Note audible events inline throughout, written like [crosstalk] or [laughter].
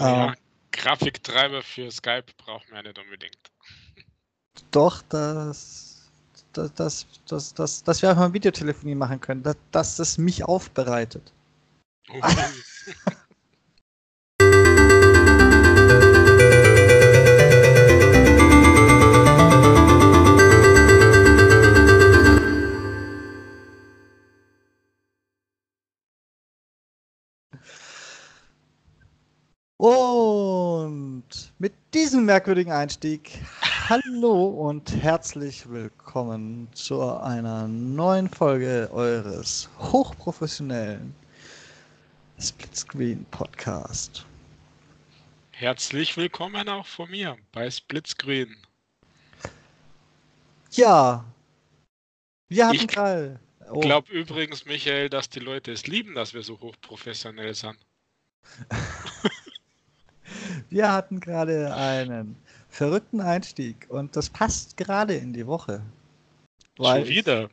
Naja, ähm, Grafiktreiber für Skype brauchen wir nicht unbedingt. Doch, das, das, das, das, das, dass wir einfach mal Videotelefonie machen können, dass, dass es mich aufbereitet. Oh. [laughs] [laughs] mit diesem merkwürdigen Einstieg, hallo und herzlich willkommen zu einer neuen Folge eures hochprofessionellen Splitscreen Podcast. Herzlich willkommen auch von mir bei Splitscreen. Ja, wir hatten gerade. Ich oh. glaube übrigens, Michael, dass die Leute es lieben, dass wir so hochprofessionell sind. [laughs] Wir hatten gerade einen verrückten Einstieg und das passt gerade in die Woche. Schon wieder.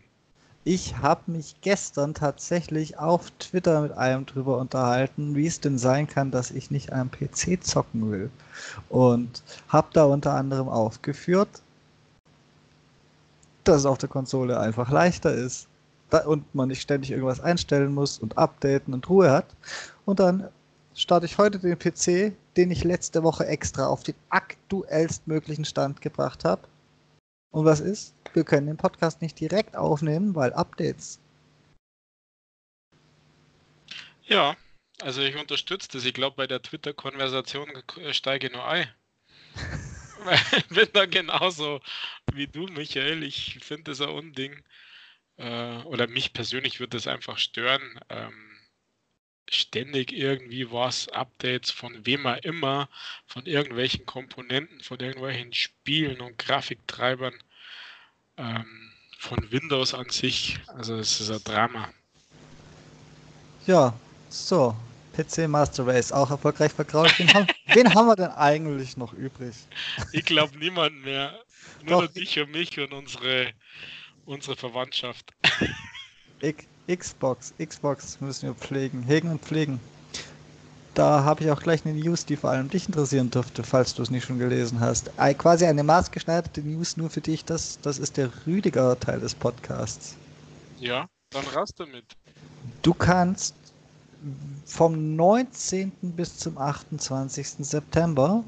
Ich, ich habe mich gestern tatsächlich auf Twitter mit einem drüber unterhalten, wie es denn sein kann, dass ich nicht am PC zocken will. Und habe da unter anderem aufgeführt, dass es auf der Konsole einfach leichter ist und man nicht ständig irgendwas einstellen muss und updaten und Ruhe hat. Und dann starte ich heute den PC, den ich letzte Woche extra auf den aktuellstmöglichen Stand gebracht habe. Und was ist? Wir können den Podcast nicht direkt aufnehmen, weil Updates. Ja, also ich unterstütze das. Ich glaube, bei der Twitter-Konversation steige nur ein. ich [laughs] bin da genauso wie du, Michael. Ich finde das ein Unding. Äh, oder mich persönlich würde das einfach stören. Ständig irgendwie was, Updates von wem auch immer, von irgendwelchen Komponenten, von irgendwelchen Spielen und Grafiktreibern, ähm, von Windows an sich. Also es ist ein Drama. Ja, so. PC Master Race, auch erfolgreich verkauft. Wen haben, [laughs] wen haben wir denn eigentlich noch übrig? Ich glaube niemanden mehr. [laughs] Nur noch dich und mich und unsere, unsere Verwandtschaft. Ich, Xbox, Xbox müssen wir pflegen, hegen und pflegen. Da habe ich auch gleich eine News, die vor allem dich interessieren dürfte, falls du es nicht schon gelesen hast. Quasi eine maßgeschneiderte News nur für dich, das, das ist der Rüdiger Teil des Podcasts. Ja, dann raus damit. Du kannst vom 19. bis zum 28. September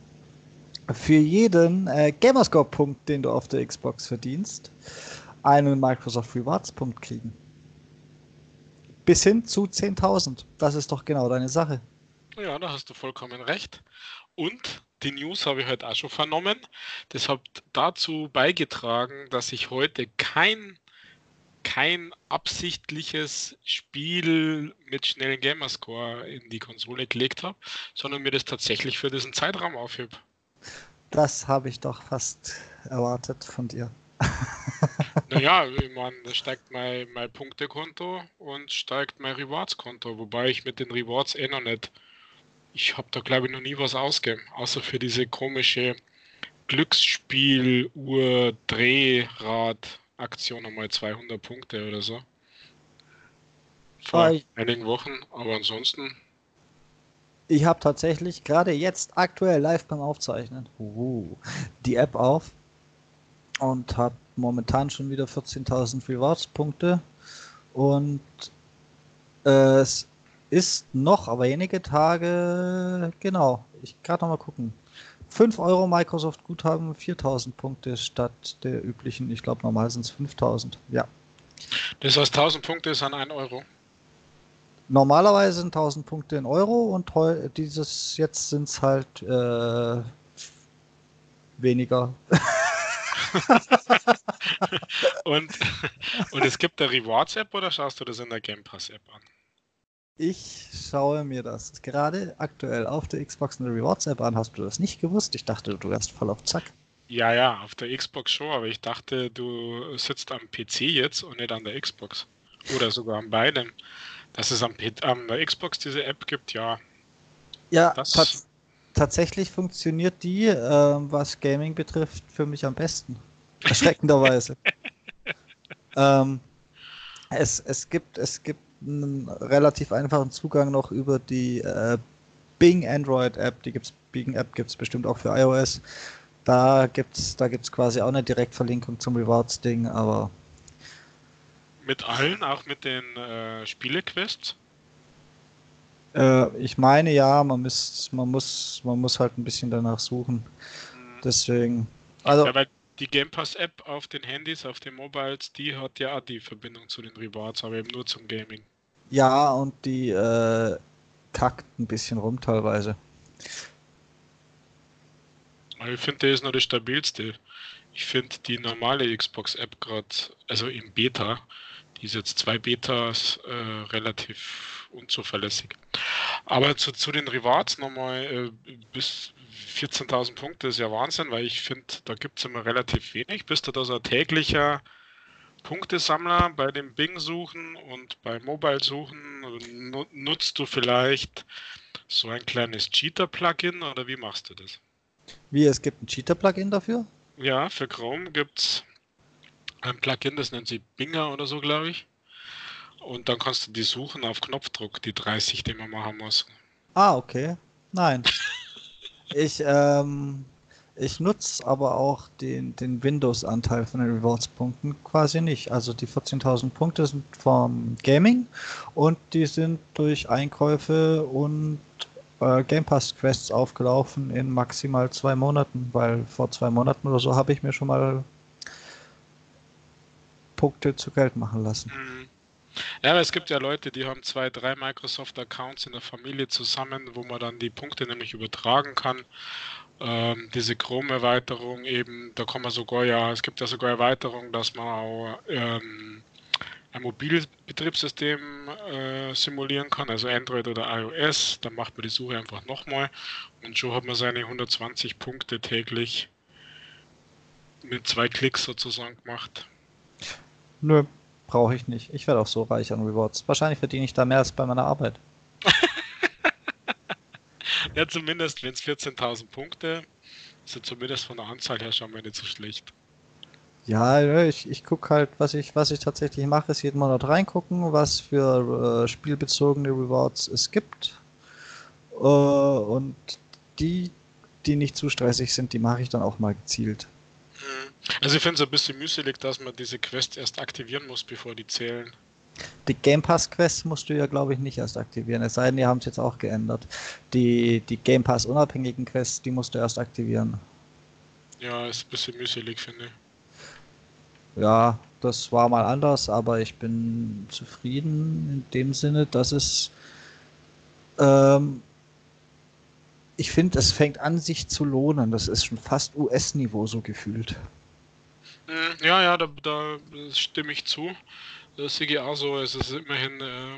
für jeden äh, Gamerscore-Punkt, den du auf der Xbox verdienst, einen Microsoft Rewards-Punkt kriegen bis hin zu 10.000. Das ist doch genau deine Sache. Ja, da hast du vollkommen recht. Und die News habe ich heute auch schon vernommen. Das hat dazu beigetragen, dass ich heute kein, kein absichtliches Spiel mit schnellen Gamerscore in die Konsole gelegt habe, sondern mir das tatsächlich für diesen Zeitraum aufhebe. Das habe ich doch fast erwartet von dir. [laughs] naja, ich meine, da steigt mein, mein Punktekonto und steigt mein Rewards-Konto, wobei ich mit den Rewards eh noch nicht. Ich habe da glaube ich noch nie was ausgegeben, außer für diese komische Glücksspiel-Uhr-Drehrad-Aktion einmal 200 Punkte oder so. Vor Hi. einigen Wochen, aber ansonsten. Ich habe tatsächlich gerade jetzt aktuell live beim Aufzeichnen uh, die App auf und habe momentan schon wieder 14.000 Rewards-Punkte. Und äh, es ist noch, aber wenige Tage, genau, ich kann noch mal gucken. 5 Euro Microsoft Guthaben, 4000 Punkte statt der üblichen, ich glaube normal sind es 5000, ja. Das heißt 1000 Punkte ist an 1 Euro? Normalerweise sind 1000 Punkte in Euro und dieses jetzt sind es halt äh, weniger. [laughs] [laughs] und, und es gibt eine Rewards-App oder schaust du das in der Game Pass-App an? Ich schaue mir das gerade aktuell auf der Xbox in der Rewards-App an. Hast du das nicht gewusst? Ich dachte, du wärst voll auf Zack. Ja, ja, auf der Xbox schon, aber ich dachte, du sitzt am PC jetzt und nicht an der Xbox. Oder sogar an beiden. Dass es am, am der Xbox diese App gibt, ja. Ja, das tatsächlich funktioniert die, äh, was Gaming betrifft, für mich am besten. Erschreckenderweise. [laughs] ähm, es, es, gibt, es gibt einen relativ einfachen Zugang noch über die äh, Bing Android App, die gibt's, Bing App gibt es bestimmt auch für iOS. Da gibt es da gibt's quasi auch eine Direktverlinkung zum Rewards-Ding, aber. Mit allen, auch mit den äh, Spielequests? Äh, ich meine ja, man, muss, man, muss, man muss halt ein bisschen danach suchen. Mhm. Deswegen. Also, ja, weil die Game Pass App auf den Handys, auf den Mobiles, die hat ja auch die Verbindung zu den Rewards, aber eben nur zum Gaming. Ja, und die äh, kackt ein bisschen rum teilweise. Ich finde, der ist noch das stabilste. Ich finde die normale Xbox-App gerade, also im Beta, die ist jetzt zwei Betas äh, relativ unzuverlässig. Aber zu, zu den Rewards nochmal äh, bis 14.000 Punkte ist ja Wahnsinn, weil ich finde, da gibt es immer relativ wenig. Bist du da so ein täglicher Punktesammler bei dem Bing-Suchen und bei Mobile-Suchen? Nutzt du vielleicht so ein kleines Cheater-Plugin oder wie machst du das? Wie, es gibt ein Cheater-Plugin dafür? Ja, für Chrome gibt es ein Plugin, das nennt sich Binger oder so, glaube ich. Und dann kannst du die suchen auf Knopfdruck, die 30, die man machen muss. Ah, okay. Nein. [laughs] ich, ähm, ich nutze aber auch den, den Windows-Anteil von den Rewards-Punkten quasi nicht. Also die 14.000 Punkte sind vom Gaming und die sind durch Einkäufe und äh, Game Pass Quests aufgelaufen in maximal zwei Monaten, weil vor zwei Monaten oder so habe ich mir schon mal Punkte zu Geld machen lassen. Mhm. Ja, aber es gibt ja Leute, die haben zwei, drei Microsoft-Accounts in der Familie zusammen, wo man dann die Punkte nämlich übertragen kann. Ähm, diese Chrome-Erweiterung eben, da kann man sogar ja, es gibt ja sogar Erweiterungen, dass man auch ähm, ein Mobilbetriebssystem äh, simulieren kann, also Android oder iOS. Dann macht man die Suche einfach nochmal und schon hat man seine 120 Punkte täglich mit zwei Klicks sozusagen gemacht. Nö, brauche ich nicht. Ich werde auch so reich an Rewards. Wahrscheinlich verdiene ich da mehr als bei meiner Arbeit. [laughs] ja, zumindest, wenn es 14.000 Punkte sind, zumindest von der Anzahl her schon mal nicht so schlecht. Ja, ich, ich gucke halt, was ich, was ich tatsächlich mache, ist jeden Monat reingucken, was für äh, spielbezogene Rewards es gibt. Äh, und die, die nicht zu stressig sind, die mache ich dann auch mal gezielt. Mhm. Also ich finde es ein bisschen mühselig, dass man diese Quest erst aktivieren muss, bevor die zählen. Die Game Pass Quest musst du ja, glaube ich, nicht erst aktivieren. Es sei denn, die haben es jetzt auch geändert. Die, die Game Pass unabhängigen Quests, die musst du erst aktivieren. Ja, ist ein bisschen mühselig, finde ich. Ja, das war mal anders, aber ich bin zufrieden in dem Sinne, dass es ähm, ich finde, es fängt an, sich zu lohnen. Das ist schon fast US-Niveau so gefühlt. Hm, ja, ja, da, da stimme ich zu. Das sehe ich auch so. Es ist immerhin äh,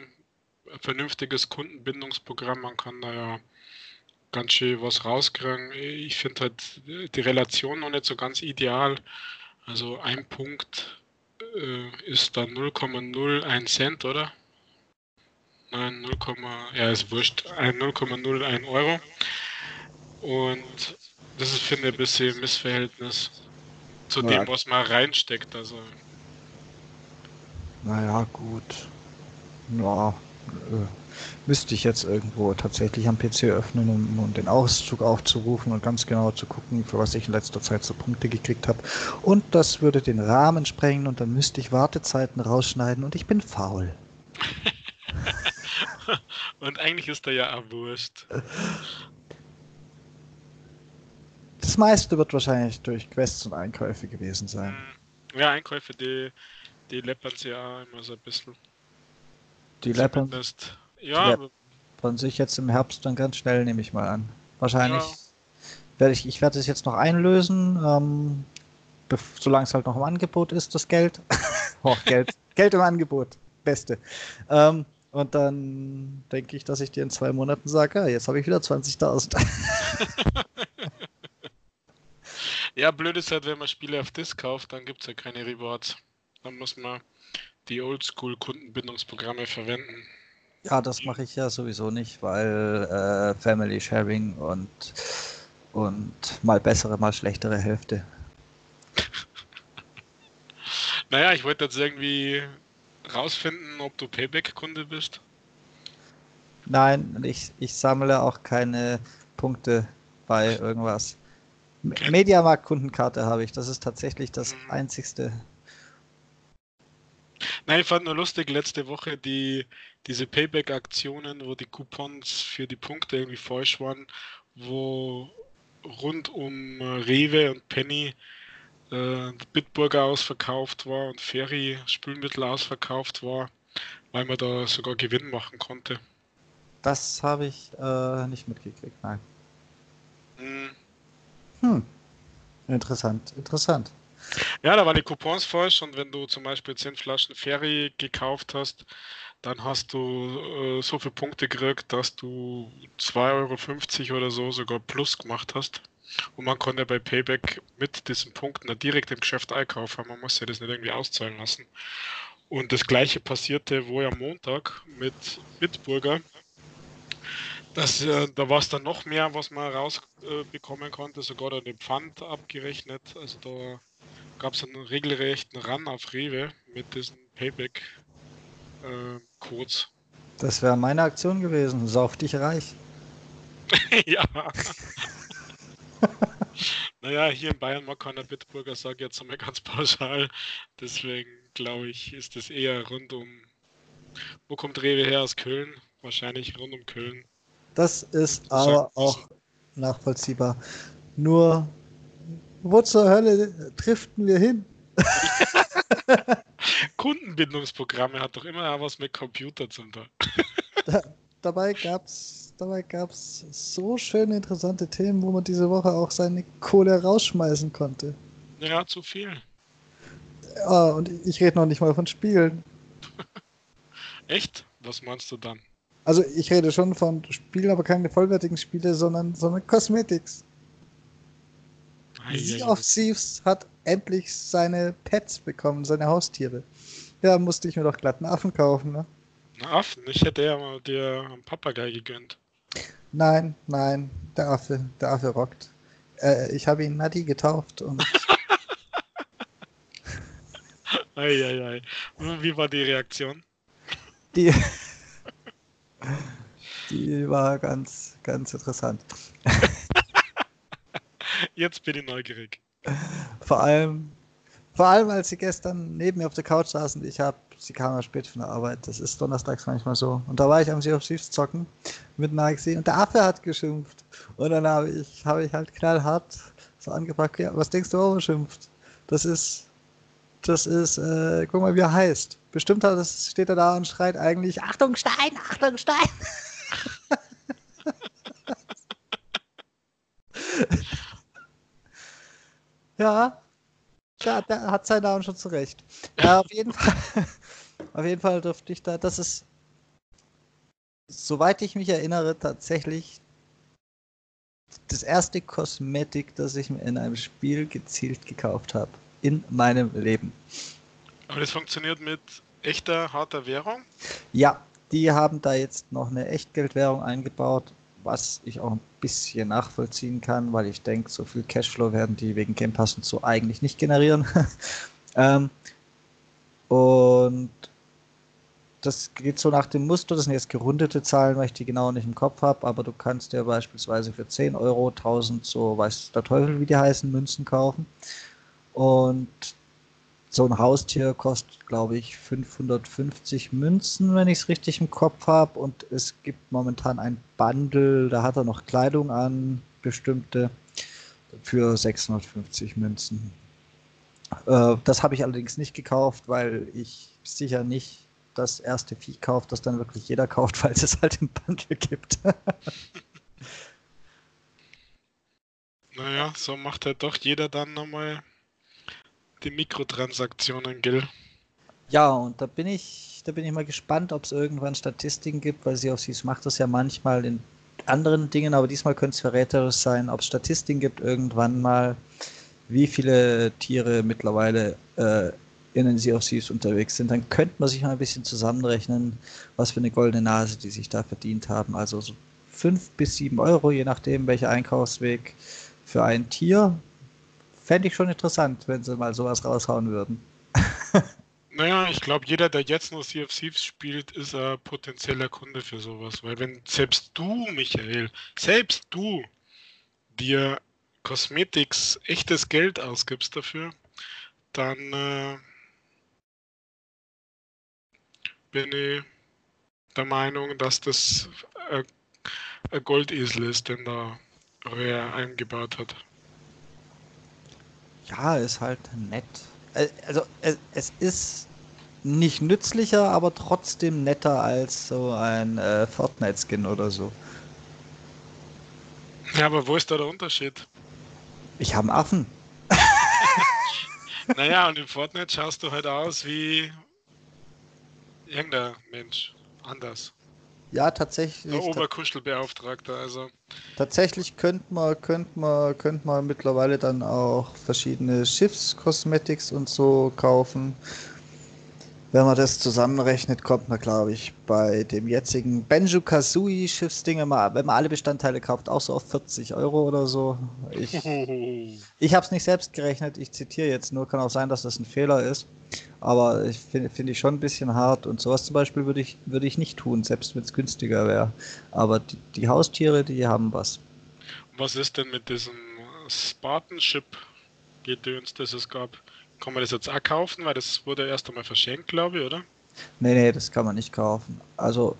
ein vernünftiges Kundenbindungsprogramm. Man kann da ja ganz schön was rauskriegen. Ich finde halt die Relation noch nicht so ganz ideal. Also ein Punkt äh, ist dann 0,01 Cent, oder? Nein, 0, ja, ist wurscht. 0,01 Euro. Und das ist, finde ich, ein bisschen Missverhältnis zu ja. dem, was man reinsteckt. Also. Naja, gut. Ja, äh, müsste ich jetzt irgendwo tatsächlich am PC öffnen, um, um, den Auszug aufzurufen und ganz genau zu gucken, für was ich in letzter Zeit so Punkte gekriegt habe. Und das würde den Rahmen sprengen und dann müsste ich Wartezeiten rausschneiden und ich bin faul. [laughs] und eigentlich ist er ja auch wurscht. [laughs] Das meiste wird wahrscheinlich durch Quests und Einkäufe gewesen sein. Hm. Ja, Einkäufe, die, die läppern sie ja immer so ein bisschen. Die läppern, ja, die läppern sich jetzt im Herbst dann ganz schnell, nehme ich mal an. Wahrscheinlich ja. werde ich, ich werde es jetzt noch einlösen, ähm, solange es halt noch im Angebot ist, das Geld. [laughs] oh, Geld. [laughs] Geld im Angebot. Beste. Ähm, und dann denke ich, dass ich dir in zwei Monaten sage, ah, jetzt habe ich wieder 20.000. [laughs] Ja, blöd ist halt, wenn man Spiele auf Disc kauft, dann gibt es ja keine Rewards. Dann muss man die Oldschool-Kundenbindungsprogramme verwenden. Ja, das mache ich ja sowieso nicht, weil äh, Family Sharing und, und mal bessere, mal schlechtere Hälfte. [laughs] naja, ich wollte jetzt irgendwie rausfinden, ob du Payback-Kunde bist. Nein, ich, ich sammle auch keine Punkte bei irgendwas. Mediamarkt-Kundenkarte habe ich. Das ist tatsächlich das mhm. einzigste. Nein, ich fand nur lustig letzte Woche die, diese Payback-Aktionen, wo die Coupons für die Punkte irgendwie falsch waren, wo rund um äh, Rewe und Penny äh, Bitburger ausverkauft war und Ferry Spülmittel ausverkauft war, weil man da sogar Gewinn machen konnte. Das habe ich äh, nicht mitgekriegt, nein. Hm. Hm. Interessant, interessant. Ja, da waren die Coupons falsch und wenn du zum Beispiel 10 Flaschen Ferry gekauft hast, dann hast du äh, so viele Punkte gekriegt, dass du 2,50 Euro oder so sogar plus gemacht hast. Und man konnte bei Payback mit diesen Punkten direkt im Geschäft einkaufen. Man muss ja das nicht irgendwie auszahlen lassen. Und das gleiche passierte wohl am Montag mit Bitburger. Das, äh, da war es dann noch mehr, was man rausbekommen äh, konnte, sogar dann den Pfand abgerechnet. Also da gab es einen regelrechten Run auf Rewe mit diesen Payback-Codes. Äh, das wäre meine Aktion gewesen. Sauf dich reich. [laughs] ja. [laughs] naja, hier in Bayern mag keiner Bitburger sagen, jetzt einmal ganz pauschal. Deswegen glaube ich, ist es eher rund um. Wo kommt Rewe her? Aus Köln? Wahrscheinlich rund um Köln. Das ist aber auch nachvollziehbar. Nur, wo zur Hölle driften wir hin? [laughs] Kundenbindungsprogramme hat doch immer was mit Computer zum tun. [laughs] da, dabei gab es dabei gab's so schöne, interessante Themen, wo man diese Woche auch seine Kohle rausschmeißen konnte. Ja, zu viel. Ja, und ich rede noch nicht mal von Spielen. [laughs] Echt? Was meinst du dann? Also ich rede schon von Spielen, aber keine vollwertigen Spiele, sondern, sondern Cosmetics. Sea of Thieves hat endlich seine Pets bekommen, seine Haustiere. Ja, musste ich mir doch glatt einen Affen kaufen, ne? Einen Affen? Ich hätte ja mal dir einen Papagei gegönnt. Nein, nein, der Affe, der Affe rockt. Äh, ich habe ihn Nadi getauft und. [laughs] Eieiei. Wie war die Reaktion? Die, die war ganz, ganz interessant. [laughs] Jetzt bin ich neugierig. Vor allem, vor allem, als sie gestern neben mir auf der Couch saßen, ich habe, sie kam ja spät von der Arbeit, das ist donnerstags manchmal so. Und da war ich am Sea of Thieves zocken mit Nixie und der Affe hat geschimpft. Und dann habe ich, habe ich halt knallhart so angepackt, ja, was denkst du, warum er schimpft? Das ist, das ist, äh, guck mal, wie er heißt. Bestimmt hat, das steht er da und schreit eigentlich, Achtung Stein, Achtung Stein. [laughs] ja, da, da hat sein Namen schon zurecht. Ja, auf jeden Fall, [laughs] auf jeden Fall dürfte ich da, das ist, soweit ich mich erinnere, tatsächlich das erste Kosmetik, das ich mir in einem Spiel gezielt gekauft habe. In meinem Leben. Aber das funktioniert mit echter, harter Währung? Ja, die haben da jetzt noch eine Echtgeldwährung eingebaut, was ich auch ein bisschen nachvollziehen kann, weil ich denke, so viel Cashflow werden die wegen Game Pass und so eigentlich nicht generieren. [laughs] ähm, und das geht so nach dem Muster, das sind jetzt gerundete Zahlen, weil ich die genau nicht im Kopf habe, aber du kannst dir beispielsweise für 10 Euro 1000, so weiß der Teufel, wie die heißen, Münzen kaufen. Und so ein Haustier kostet, glaube ich, 550 Münzen, wenn ich es richtig im Kopf habe. Und es gibt momentan ein Bundle, da hat er noch Kleidung an, bestimmte, für 650 Münzen. Äh, das habe ich allerdings nicht gekauft, weil ich sicher nicht das erste Vieh kaufe, das dann wirklich jeder kauft, [laughs] weil es es halt im Bundle gibt. [laughs] naja, so macht halt doch jeder dann nochmal die Mikrotransaktionen, gell? Ja, und da bin ich, da bin ich mal gespannt, ob es irgendwann Statistiken gibt, weil sie auf sie macht das ja manchmal in anderen Dingen, aber diesmal könnte es verräterisch sein, ob es Statistiken gibt irgendwann mal, wie viele Tiere mittlerweile äh, in den Sea of Thieves unterwegs sind, dann könnte man sich mal ein bisschen zusammenrechnen, was für eine goldene Nase die sich da verdient haben. Also so fünf bis sieben Euro, je nachdem welcher Einkaufsweg für ein Tier. Fände ich schon interessant, wenn sie mal sowas raushauen würden. [laughs] Naja, ich glaube, jeder, der jetzt noch Sea of Thieves spielt, ist ein potenzieller Kunde für sowas. Weil wenn selbst du, Michael, selbst du dir Cosmetics echtes Geld ausgibst dafür, dann äh, bin ich der Meinung, dass das ein Goldesel ist, den da Rare eingebaut hat. Ja, ist halt nett. Äh, also es ist nicht nützlicher, aber trotzdem netter als so ein äh, Fortnite-Skin oder so. Ja, aber wo ist da der Unterschied? Ich habe einen Affen. [laughs] naja, und in Fortnite schaust du halt aus wie irgendein Mensch. Anders. Ja, tatsächlich. Der Oberkuschelbeauftragter, also. Tatsächlich könnte man, könnte man, könnte man mittlerweile dann auch verschiedene Schiffskosmetics und so kaufen. Wenn man das zusammenrechnet, kommt man, glaube ich, bei dem jetzigen Benjo Kazooie Schiffsding, wenn man, wenn man alle Bestandteile kauft, auch so auf 40 Euro oder so. Ich, [laughs] ich habe es nicht selbst gerechnet, ich zitiere jetzt nur, kann auch sein, dass das ein Fehler ist. Aber ich finde find ich schon ein bisschen hart und sowas zum Beispiel würde ich, würde ich nicht tun, selbst wenn es günstiger wäre. Aber die, die Haustiere, die haben was. Was ist denn mit diesem Spartanship-Gedöns, das es gab? Kann man das jetzt auch kaufen? Weil das wurde erst einmal verschenkt, glaube ich, oder? Nee, nee, das kann man nicht kaufen. Also,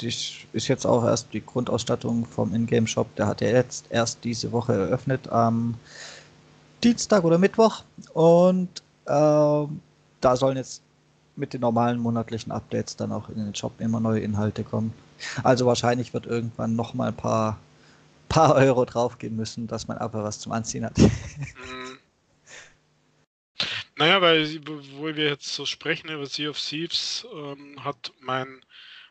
das ist jetzt auch erst die Grundausstattung vom Ingame-Shop. Der hat ja jetzt erst diese Woche eröffnet am Dienstag oder Mittwoch. Und äh, da sollen jetzt mit den normalen monatlichen Updates dann auch in den Shop immer neue Inhalte kommen. Also wahrscheinlich wird irgendwann noch mal ein paar, paar Euro draufgehen müssen, dass man aber was zum Anziehen hat. Naja, weil, wo wir jetzt so sprechen über Sea of Thieves, ähm, hat mein,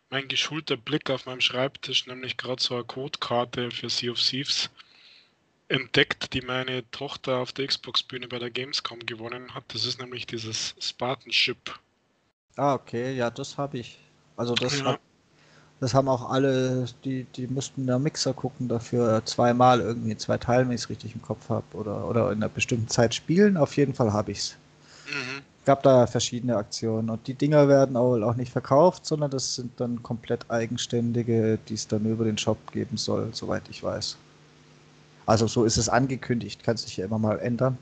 mein geschulter Blick auf meinem Schreibtisch nämlich gerade so eine Codekarte für Sea of Thieves entdeckt, die meine Tochter auf der Xbox-Bühne bei der Gamescom gewonnen hat. Das ist nämlich dieses Spartan Ship. Ah, okay, ja, das habe ich. Also das, ja. hab, das haben auch alle, die, die mussten da Mixer gucken dafür zweimal irgendwie zwei Teile, wenn ich es richtig im Kopf habe, oder, oder in einer bestimmten Zeit spielen. Auf jeden Fall habe ich es. Mhm. Gab da verschiedene Aktionen und die Dinger werden auch, auch nicht verkauft, sondern das sind dann komplett eigenständige, die es dann über den Shop geben soll, soweit ich weiß. Also so ist es angekündigt, kann sich ja immer mal ändern.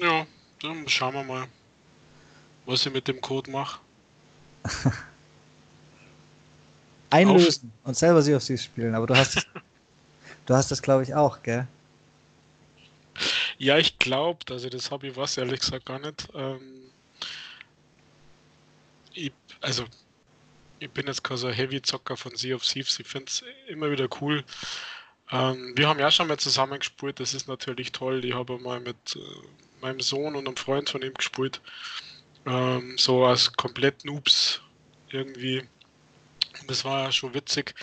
Ja, dann schauen wir mal, was ich mit dem Code mache. [laughs] Einlösen auf. und selber sie auf sie spielen, aber du hast [laughs] du hast das glaube ich auch, gell? Ja, ich glaube, also das habe ich was ehrlich gesagt gar nicht. Ähm, ich, also ich bin jetzt kein so Heavy-Zocker von Sea of Thieves. Ich finde es immer wieder cool. Ähm, wir haben ja schon mal zusammen gespielt. Das ist natürlich toll. Ich habe mal mit äh, meinem Sohn und einem Freund von ihm gespielt. Ähm, so als komplett Noobs irgendwie. Das war ja schon witzig.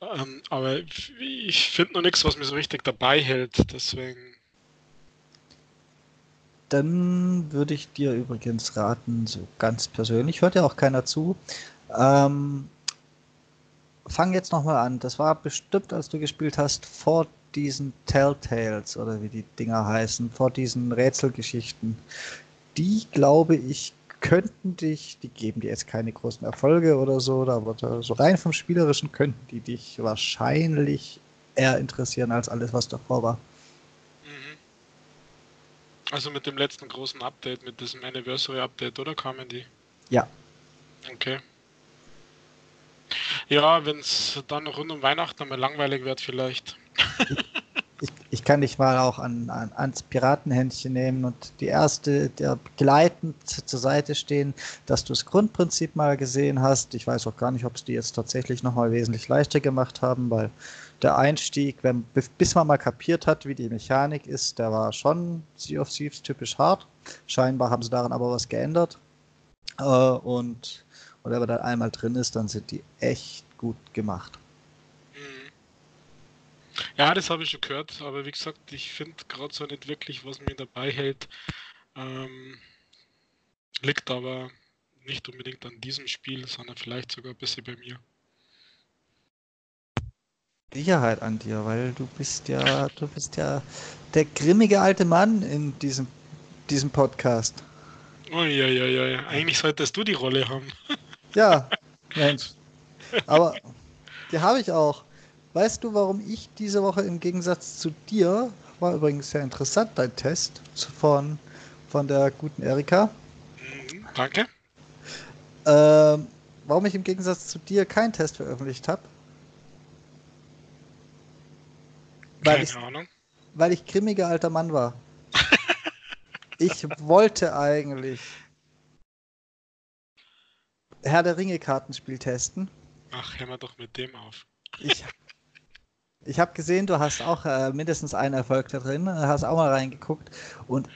Ähm, aber ich finde noch nichts, was mir so richtig dabei hält. Deswegen dann würde ich dir übrigens raten, so ganz persönlich, hört ja auch keiner zu. Ähm, fang jetzt nochmal an. Das war bestimmt, als du gespielt hast, vor diesen Telltales oder wie die Dinger heißen, vor diesen Rätselgeschichten. Die, glaube ich, könnten dich, die geben dir jetzt keine großen Erfolge oder so, aber so rein vom Spielerischen könnten die dich wahrscheinlich eher interessieren als alles, was davor war. Also mit dem letzten großen Update, mit diesem Anniversary Update, oder kamen die? Ja. Okay. Ja, wenn es dann rund um Weihnachten einmal langweilig wird, vielleicht. [laughs] ich, ich, kann dich mal auch an, an, ans Piratenhändchen nehmen und die erste, der begleitend zur Seite stehen, dass du das Grundprinzip mal gesehen hast. Ich weiß auch gar nicht, ob es die jetzt tatsächlich nochmal wesentlich leichter gemacht haben, weil der Einstieg, wenn, bis man mal kapiert hat, wie die Mechanik ist, der war schon Sea of Thieves typisch hart. Scheinbar haben sie daran aber was geändert. Äh, und, wenn man dann einmal drin ist, dann sind die echt gut gemacht. Mhm. Ja, das habe ich schon gehört, aber wie gesagt, ich finde gerade so nicht wirklich, was mir dabei hält. Ähm, liegt aber nicht unbedingt an diesem Spiel, sondern vielleicht sogar ein bisschen bei mir. Sicherheit an dir, weil du bist ja, du bist ja der grimmige alte Mann in diesem, diesem Podcast. Uiuiui, eigentlich solltest du die Rolle haben. [laughs] Ja, Mensch. Aber die habe ich auch. Weißt du, warum ich diese Woche im Gegensatz zu dir, war übrigens sehr interessant, dein Test von, von der guten Erika. Mhm, danke. Ähm, warum ich im Gegensatz zu dir keinen Test veröffentlicht habe? Keine ich, Ahnung. Weil ich grimmiger alter Mann war. [laughs] ich wollte eigentlich Herr der Ringe Kartenspiel testen. Ach, hör mal doch mit dem auf. Ich, ich habe gesehen, du hast auch äh, mindestens einen Erfolg da drin, hast auch mal reingeguckt und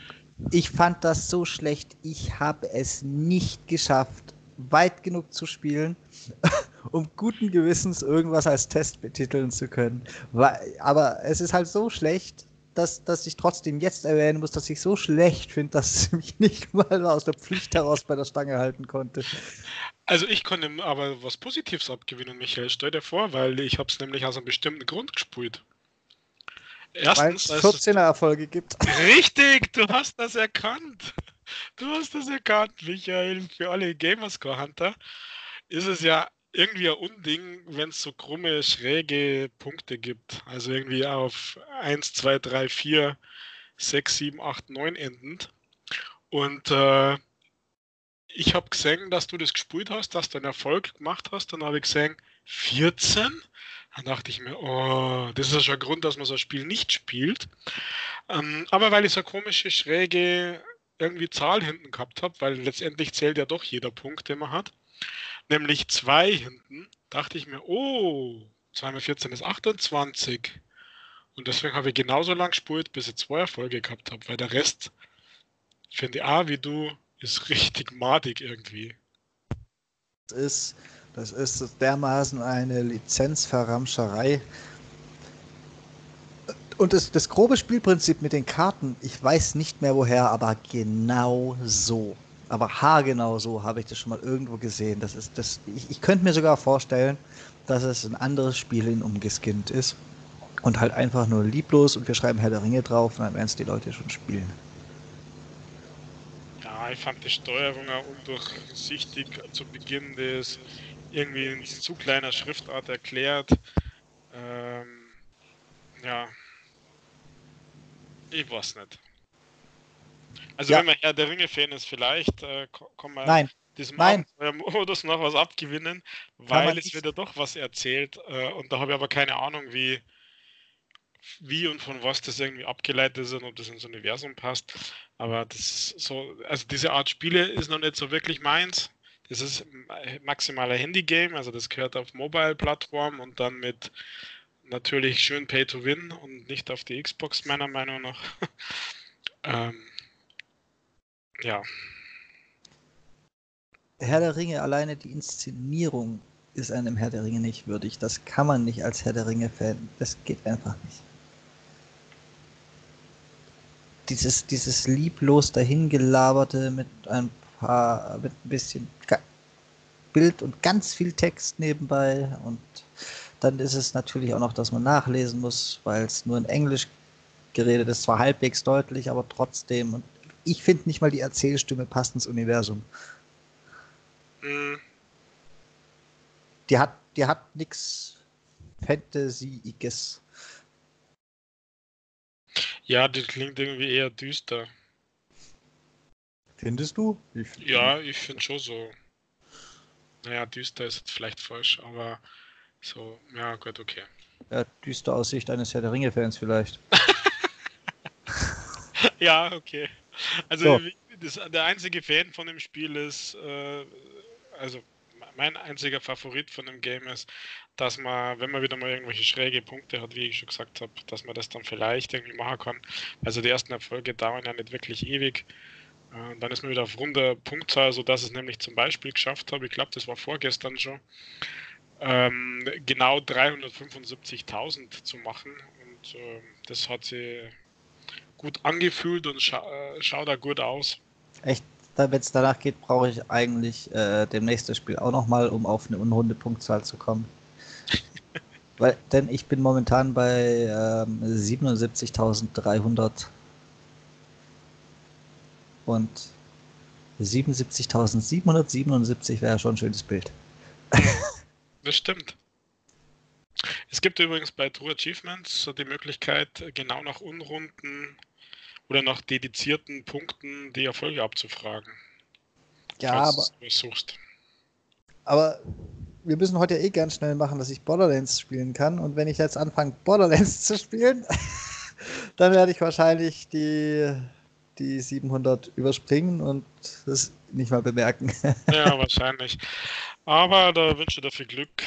ich fand das so schlecht. Ich habe es nicht geschafft, weit genug zu spielen, um guten Gewissens irgendwas als Test betiteln zu können. Aber es ist halt so schlecht, dass, dass ich trotzdem jetzt erwähnen muss, dass ich so schlecht finde, dass ich [laughs] mich nicht mal aus der Pflicht heraus bei der Stange halten konnte. Also ich konnte aber was Positives abgewinnen, Michael. Stell dir vor, weil ich habe es nämlich aus einem bestimmten Grund gespielt. Erstens, weil es 14er Erfolge gibt. [laughs] Richtig, du hast das erkannt. Du hast das erkannt, Michael. Für alle Gamerscore-Hunter ist es ja irgendwie ein Unding, wenn es so krumme, schräge Punkte gibt. Also irgendwie auf 1, 2, 3, 4, 6, 7, 8, 9 endend. Und äh, ich habe gesehen, dass du das gespielt hast, dass du einen Erfolg gemacht hast. Dann habe ich gesehen, 14? Dann dachte ich mir, oh, das ist ja schon ein Grund, dass man so ein Spiel nicht spielt. Ähm, aber weil ich so komische, schräge irgendwie Zahl hinten gehabt habe, weil letztendlich zählt ja doch jeder Punkt, den man hat, nämlich zwei hinten, dachte ich mir, oh, 2 mal 14 ist 28. Und deswegen habe ich genauso lang gespielt, bis ich zwei Erfolge gehabt habe, weil der Rest, finde ich, ah, wie du, ist [laughs] richtig madig irgendwie. Das ist, das ist dermaßen eine Lizenzverramscherei. Und das, das grobe Spielprinzip mit den Karten, ich weiß nicht mehr woher, aber genau so. Aber haargenau so habe ich das schon mal irgendwo gesehen. Das ist, das, ich, ich könnte mir sogar vorstellen, dass es ein anderes Spiel in umgeskinnt ist. Und halt einfach nur lieblos und wir schreiben Herr der Ringe drauf und dann werden es die Leute schon spielen. Ja, ich fand die Steuerung auch undurchsichtig zu Beginn des irgendwie in zu kleiner Schriftart erklärt. Ähm, ja, ich weiß nicht. Also ja. wenn man Herr der Ringe-Fan ist, vielleicht äh, kann man Nein. diesem Nein. Modus noch was abgewinnen, weil es wieder doch was erzählt. Äh, und da habe ich aber keine Ahnung, wie, wie und von was das irgendwie abgeleitet ist und ob das ins Universum passt. Aber das so, also diese Art Spiele ist noch nicht so wirklich meins. Das ist maximaler Handy-Game, also das gehört auf Mobile-Plattform und dann mit natürlich schön Pay to Win und nicht auf die Xbox, meiner Meinung nach. [laughs] ähm, ja. Herr der Ringe, alleine die Inszenierung ist einem Herr der Ringe nicht würdig. Das kann man nicht als Herr der Ringe-Fan. Das geht einfach nicht. Dieses, dieses lieblos dahingelaberte mit ein paar, mit ein bisschen Bild und ganz viel Text nebenbei und dann ist es natürlich auch noch, dass man nachlesen muss, weil es nur in Englisch geredet ist, zwar halbwegs deutlich, aber trotzdem. Und ich finde nicht mal die Erzählstimme passt ins Universum. Mhm. Die hat, die hat nichts Fantasy-iges. Ja, das klingt irgendwie eher düster. Findest du? Ich ja, ich finde schon so. Naja, düster ist jetzt vielleicht falsch, aber so, ja, gut, okay. Ja, düster aus Sicht eines Herr der Ringe-Fans vielleicht. [laughs] ja, okay. Also, so. das, der einzige Fan von dem Spiel ist, äh, also mein einziger Favorit von dem Game ist, dass man, wenn man wieder mal irgendwelche schräge Punkte hat, wie ich schon gesagt habe, dass man das dann vielleicht irgendwie machen kann. Also die ersten Erfolge dauern ja nicht wirklich ewig. Äh, dann ist man wieder auf runder Punktzahl, sodass ich es nämlich zum Beispiel geschafft habe. Ich glaube, das war vorgestern schon ähm, genau 375.000 zu machen. Und äh, das hat sie gut angefühlt und scha äh, schaut da gut aus. Echt, wenn es danach geht, brauche ich eigentlich äh, demnächst das Spiel auch nochmal, um auf eine unrunde Punktzahl zu kommen. [laughs] Weil, denn ich bin momentan bei ähm, 77.300 und 77.777 wäre schon ein schönes Bild. Das stimmt. Es gibt übrigens bei True Achievements die Möglichkeit, genau nach Unrunden oder nach dedizierten Punkten die Erfolge abzufragen. Ja, aber. suchst. Aber wir müssen heute eh ganz schnell machen, dass ich Borderlands spielen kann. Und wenn ich jetzt anfange, Borderlands [laughs] zu spielen, [laughs] dann werde ich wahrscheinlich die, die 700 überspringen und das nicht mal bemerken. [laughs] ja, wahrscheinlich. Aber da wünsche ich dir viel Glück.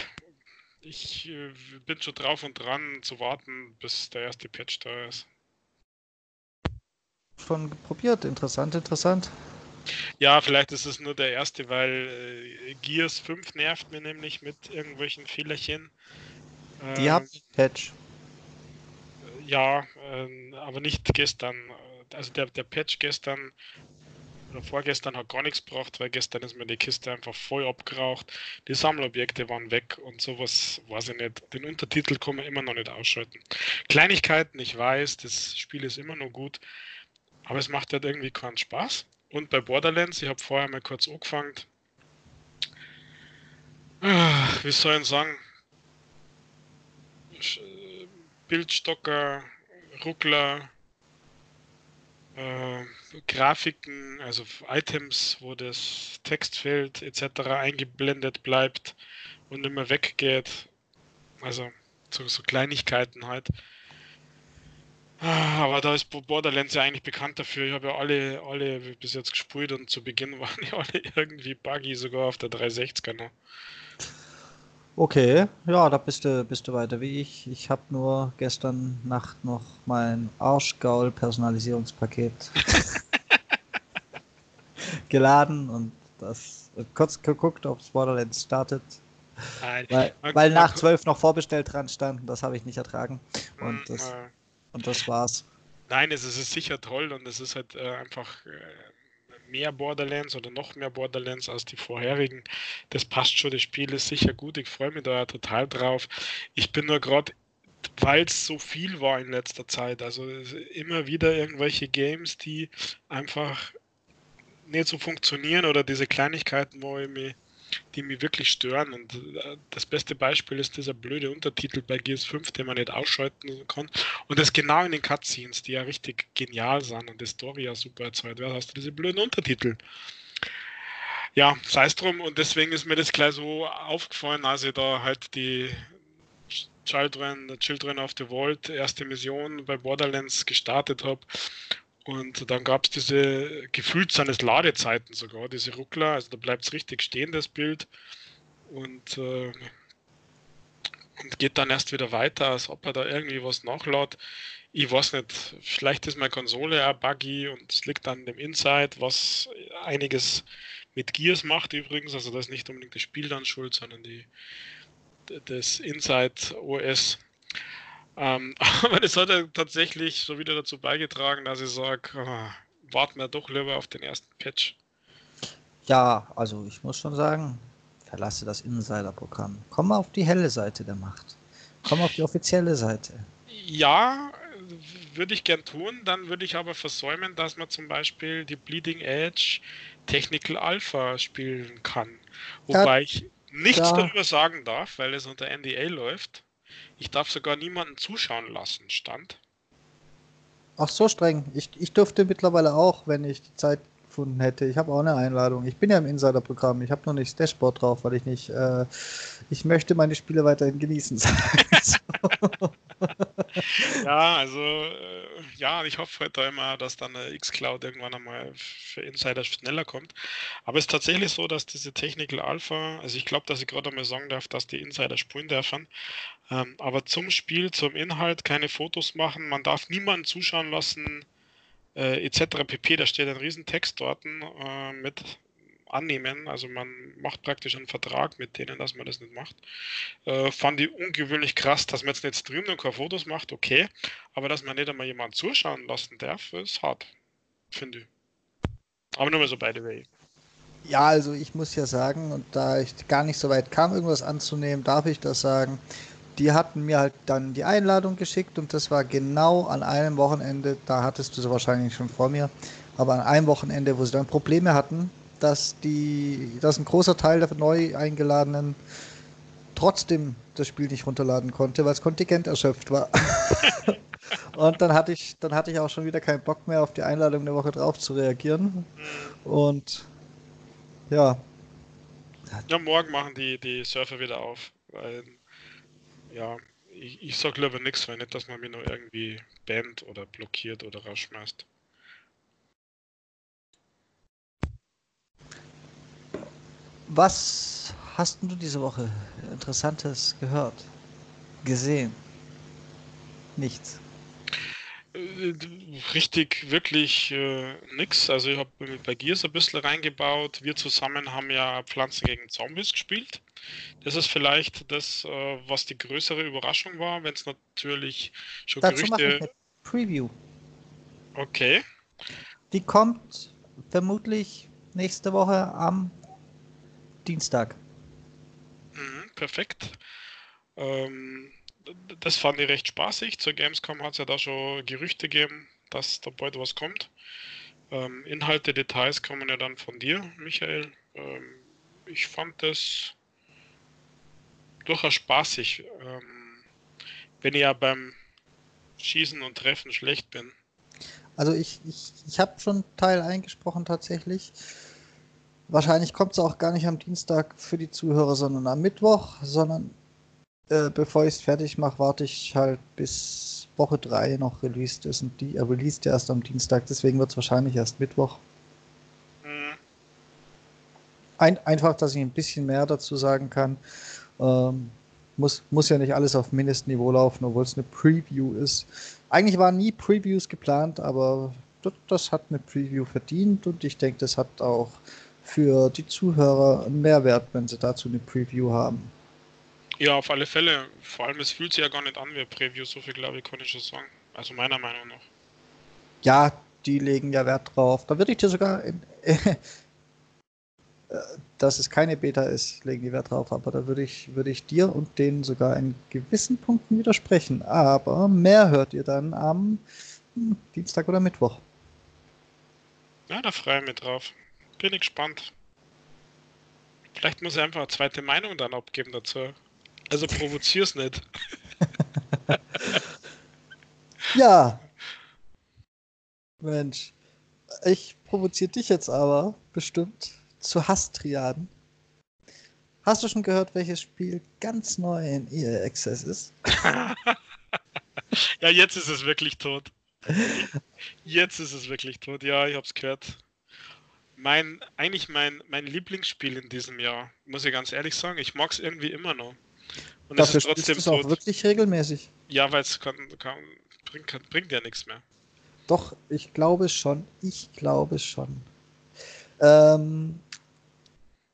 Ich äh, bin schon drauf und dran zu warten, bis der erste Patch da ist. Schon probiert, interessant, interessant. Ja, vielleicht ist es nur der erste, weil äh, Gears 5 nervt mir nämlich mit irgendwelchen Fehlerchen. Die ähm, haben Patch. Ja, äh, aber nicht gestern. Also der, der Patch gestern oder vorgestern hat gar nichts gebracht, weil gestern ist mir die Kiste einfach voll abgeraucht. Die Sammlobjekte waren weg und sowas weiß ich nicht. Den Untertitel kann man immer noch nicht ausschalten. Kleinigkeiten, ich weiß, das Spiel ist immer noch gut, aber es macht halt irgendwie keinen Spaß. Und bei Borderlands, ich habe vorher mal kurz angefangen. Ah, wie soll ich sagen? Bildstocker, Ruckler, äh, Grafiken, also Items, wo das Textfeld etc. eingeblendet bleibt und immer weggeht. Also so, so Kleinigkeiten halt. Ah, aber da ist Borderlands ja eigentlich bekannt dafür. Ich habe ja alle, alle bis jetzt gespielt und zu Beginn [laughs] waren die alle irgendwie buggy, sogar auf der 360er noch. Okay, ja, da bist du, bist du weiter wie ich. Ich habe nur gestern Nacht noch mein Arschgaul-Personalisierungspaket [laughs] geladen und das kurz geguckt, ob Borderlands startet. Nein. Weil, weil nach 12 noch vorbestellt dran stand, das habe ich nicht ertragen. Und das, und das war's. Nein, es ist sicher toll und es ist halt äh, einfach äh, mehr Borderlands oder noch mehr Borderlands als die vorherigen. Das passt schon, das Spiel ist sicher gut. Ich freue mich da total drauf. Ich bin nur gerade, weil es so viel war in letzter Zeit, also immer wieder irgendwelche Games, die einfach nicht so funktionieren oder diese Kleinigkeiten, wo ich mich die mich wirklich stören. Und äh, das beste Beispiel ist dieser blöde Untertitel bei GS5, den man nicht ausschalten kann. Und das genau in den Cutscenes, die ja richtig genial sind und die Story ja super erzeugt wird, hast du diese blöden Untertitel. Ja, sei es drum. Und deswegen ist mir das gleich so aufgefallen, als ich da halt die Children, Children of the Vault erste Mission bei Borderlands gestartet habe und dann gab es diese, gefühlt seines Ladezeiten sogar, diese Ruckler, also da bleibt es richtig stehen, das Bild. Und, äh, und geht dann erst wieder weiter, als ob er da irgendwie was nachlädt. Ich weiß nicht, vielleicht ist meine Konsole auch buggy und es liegt an dem Inside, was einiges mit Gears macht übrigens. Also da ist nicht unbedingt das Spiel dann schuld, sondern die, das Inside OS. Ähm, [laughs] aber das hat ja tatsächlich so wieder dazu beigetragen, dass ich sage, oh, warten wir doch lieber auf den ersten Patch. Ja, also ich muss schon sagen, verlasse das Insider-Programm. Komm auf die helle Seite der Macht. Komm auf die offizielle Seite. Ja, würde ich gern tun. Dann würde ich aber versäumen, dass man zum Beispiel die Bleeding Edge Technical Alpha spielen kann. Wobei ja, ich nichts ja. darüber sagen darf, weil es unter NDA läuft. Ich darf sogar niemanden zuschauen lassen, stand. Ach so streng. Ich, ich dürfte mittlerweile auch, wenn ich die Zeit gefunden hätte. Ich habe auch eine Einladung. Ich bin ja im Insider-Programm. Ich habe noch nicht das Dashboard drauf, weil ich nicht. Äh, ich möchte meine Spiele weiterhin genießen. [laughs] [laughs] ja, also äh, ja, ich hoffe halt da immer, dass dann eine X-Cloud irgendwann einmal für Insider schneller kommt. Aber es ist tatsächlich so, dass diese Technical Alpha, also ich glaube, dass ich gerade einmal sagen darf, dass die Insider spulen dürfen. Ähm, aber zum Spiel, zum Inhalt keine Fotos machen, man darf niemanden zuschauen lassen, äh, etc. pp. Da steht ein Riesentext dort äh, mit annehmen. Also man macht praktisch einen Vertrag mit denen, dass man das nicht macht. Äh, fand ich ungewöhnlich krass, dass man jetzt nicht streamt und keine Fotos macht, okay. Aber dass man nicht einmal jemanden zuschauen lassen darf, ist hart. Finde ich. Aber nur mal so by the way. Ja, also ich muss ja sagen, und da ich gar nicht so weit kam, irgendwas anzunehmen, darf ich das sagen. Die hatten mir halt dann die Einladung geschickt und das war genau an einem Wochenende, da hattest du sie wahrscheinlich schon vor mir, aber an einem Wochenende, wo sie dann Probleme hatten dass die, dass ein großer Teil der neu eingeladenen trotzdem das Spiel nicht runterladen konnte, weil das Kontingent erschöpft war. [laughs] und dann hatte ich, dann hatte ich auch schon wieder keinen Bock mehr auf die Einladung eine Woche drauf zu reagieren. Mhm. Und ja. Ja, morgen machen die, die Surfer wieder auf. Weil, ja, ich, ich sag lieber nichts, weil nicht, dass man mir nur irgendwie bannt oder blockiert oder rausschmeißt. Was hast du diese Woche Interessantes gehört? Gesehen? Nichts. Äh, richtig, wirklich äh, nix. Also ich habe bei Gears ein bisschen reingebaut. Wir zusammen haben ja Pflanzen gegen Zombies gespielt. Das ist vielleicht das, äh, was die größere Überraschung war, wenn es natürlich schon Dazu Gerüchte... Mache ich eine Preview. Okay. Die kommt vermutlich nächste Woche am Dienstag. Mhm, perfekt. Ähm, das fand ich recht spaßig. Zur Gamescom hat es ja da schon Gerüchte gegeben, dass da bald was kommt. Ähm, Inhalte, Details kommen ja dann von dir, Michael. Ähm, ich fand das durchaus spaßig. Ähm, wenn ich ja beim Schießen und Treffen schlecht bin. Also ich, ich, ich habe schon Teil eingesprochen tatsächlich. Wahrscheinlich kommt es auch gar nicht am Dienstag für die Zuhörer, sondern am Mittwoch, sondern äh, bevor ich es fertig mache, warte ich halt bis Woche 3 noch released ist und die er released erst am Dienstag, deswegen wird es wahrscheinlich erst Mittwoch. Mhm. Ein, einfach, dass ich ein bisschen mehr dazu sagen kann. Ähm, muss, muss ja nicht alles auf Mindestniveau laufen, obwohl es eine Preview ist. Eigentlich waren nie Previews geplant, aber das, das hat eine Preview verdient und ich denke, das hat auch für die Zuhörer einen Mehrwert, wenn sie dazu eine Preview haben. Ja, auf alle Fälle. Vor allem, es fühlt sich ja gar nicht an wie Preview, so viel glaube ich, kann ich schon sagen. Also meiner Meinung nach. Ja, die legen ja Wert drauf. Da würde ich dir sogar, in, [laughs] äh, dass es keine Beta ist, legen die Wert drauf. Aber da würde ich, würde ich dir und denen sogar in gewissen Punkten widersprechen. Aber mehr hört ihr dann am Dienstag oder Mittwoch. Ja, da freue ich mich drauf. Bin ich gespannt. Vielleicht muss ich einfach eine zweite Meinung dann abgeben dazu. Also provozier's nicht. [laughs] ja. Mensch. Ich provoziere dich jetzt aber bestimmt zu Hasstriaden. Hast du schon gehört, welches Spiel ganz neu in EA Access ist? [laughs] ja, jetzt ist es wirklich tot. Jetzt ist es wirklich tot. Ja, ich hab's gehört mein, eigentlich mein, mein Lieblingsspiel in diesem Jahr, muss ich ganz ehrlich sagen. Ich mag es irgendwie immer noch. Und Dafür es ist trotzdem es auch wirklich regelmäßig. Ja, weil es bringt, bringt ja nichts mehr. Doch, ich glaube schon. Ich glaube schon. Ähm,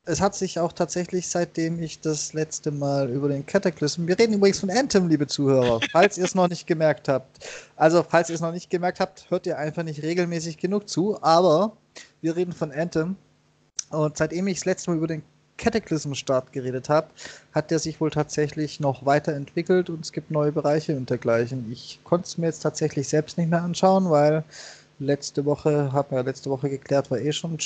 es hat sich auch tatsächlich, seitdem ich das letzte Mal über den Cataclysm, wir reden übrigens von Anthem, liebe Zuhörer, [laughs] falls ihr es noch nicht gemerkt habt. Also, falls ihr es noch nicht gemerkt habt, hört ihr einfach nicht regelmäßig genug zu, aber wir reden von Anthem. Und seitdem ich das letzte Mal über den Cataclysm-Start geredet habe, hat der sich wohl tatsächlich noch weiterentwickelt und es gibt neue Bereiche und dergleichen. Ich konnte es mir jetzt tatsächlich selbst nicht mehr anschauen, weil letzte Woche, haben wir letzte Woche geklärt, war eh schon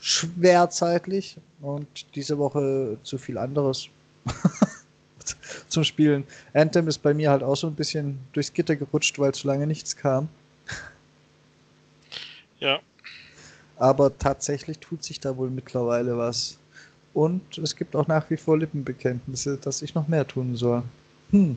schwer zeitlich und diese Woche zu viel anderes [laughs] zum Spielen. Anthem ist bei mir halt auch so ein bisschen durchs Gitter gerutscht, weil zu lange nichts kam. Ja. Aber tatsächlich tut sich da wohl mittlerweile was. Und es gibt auch nach wie vor Lippenbekenntnisse, dass ich noch mehr tun soll. Hm.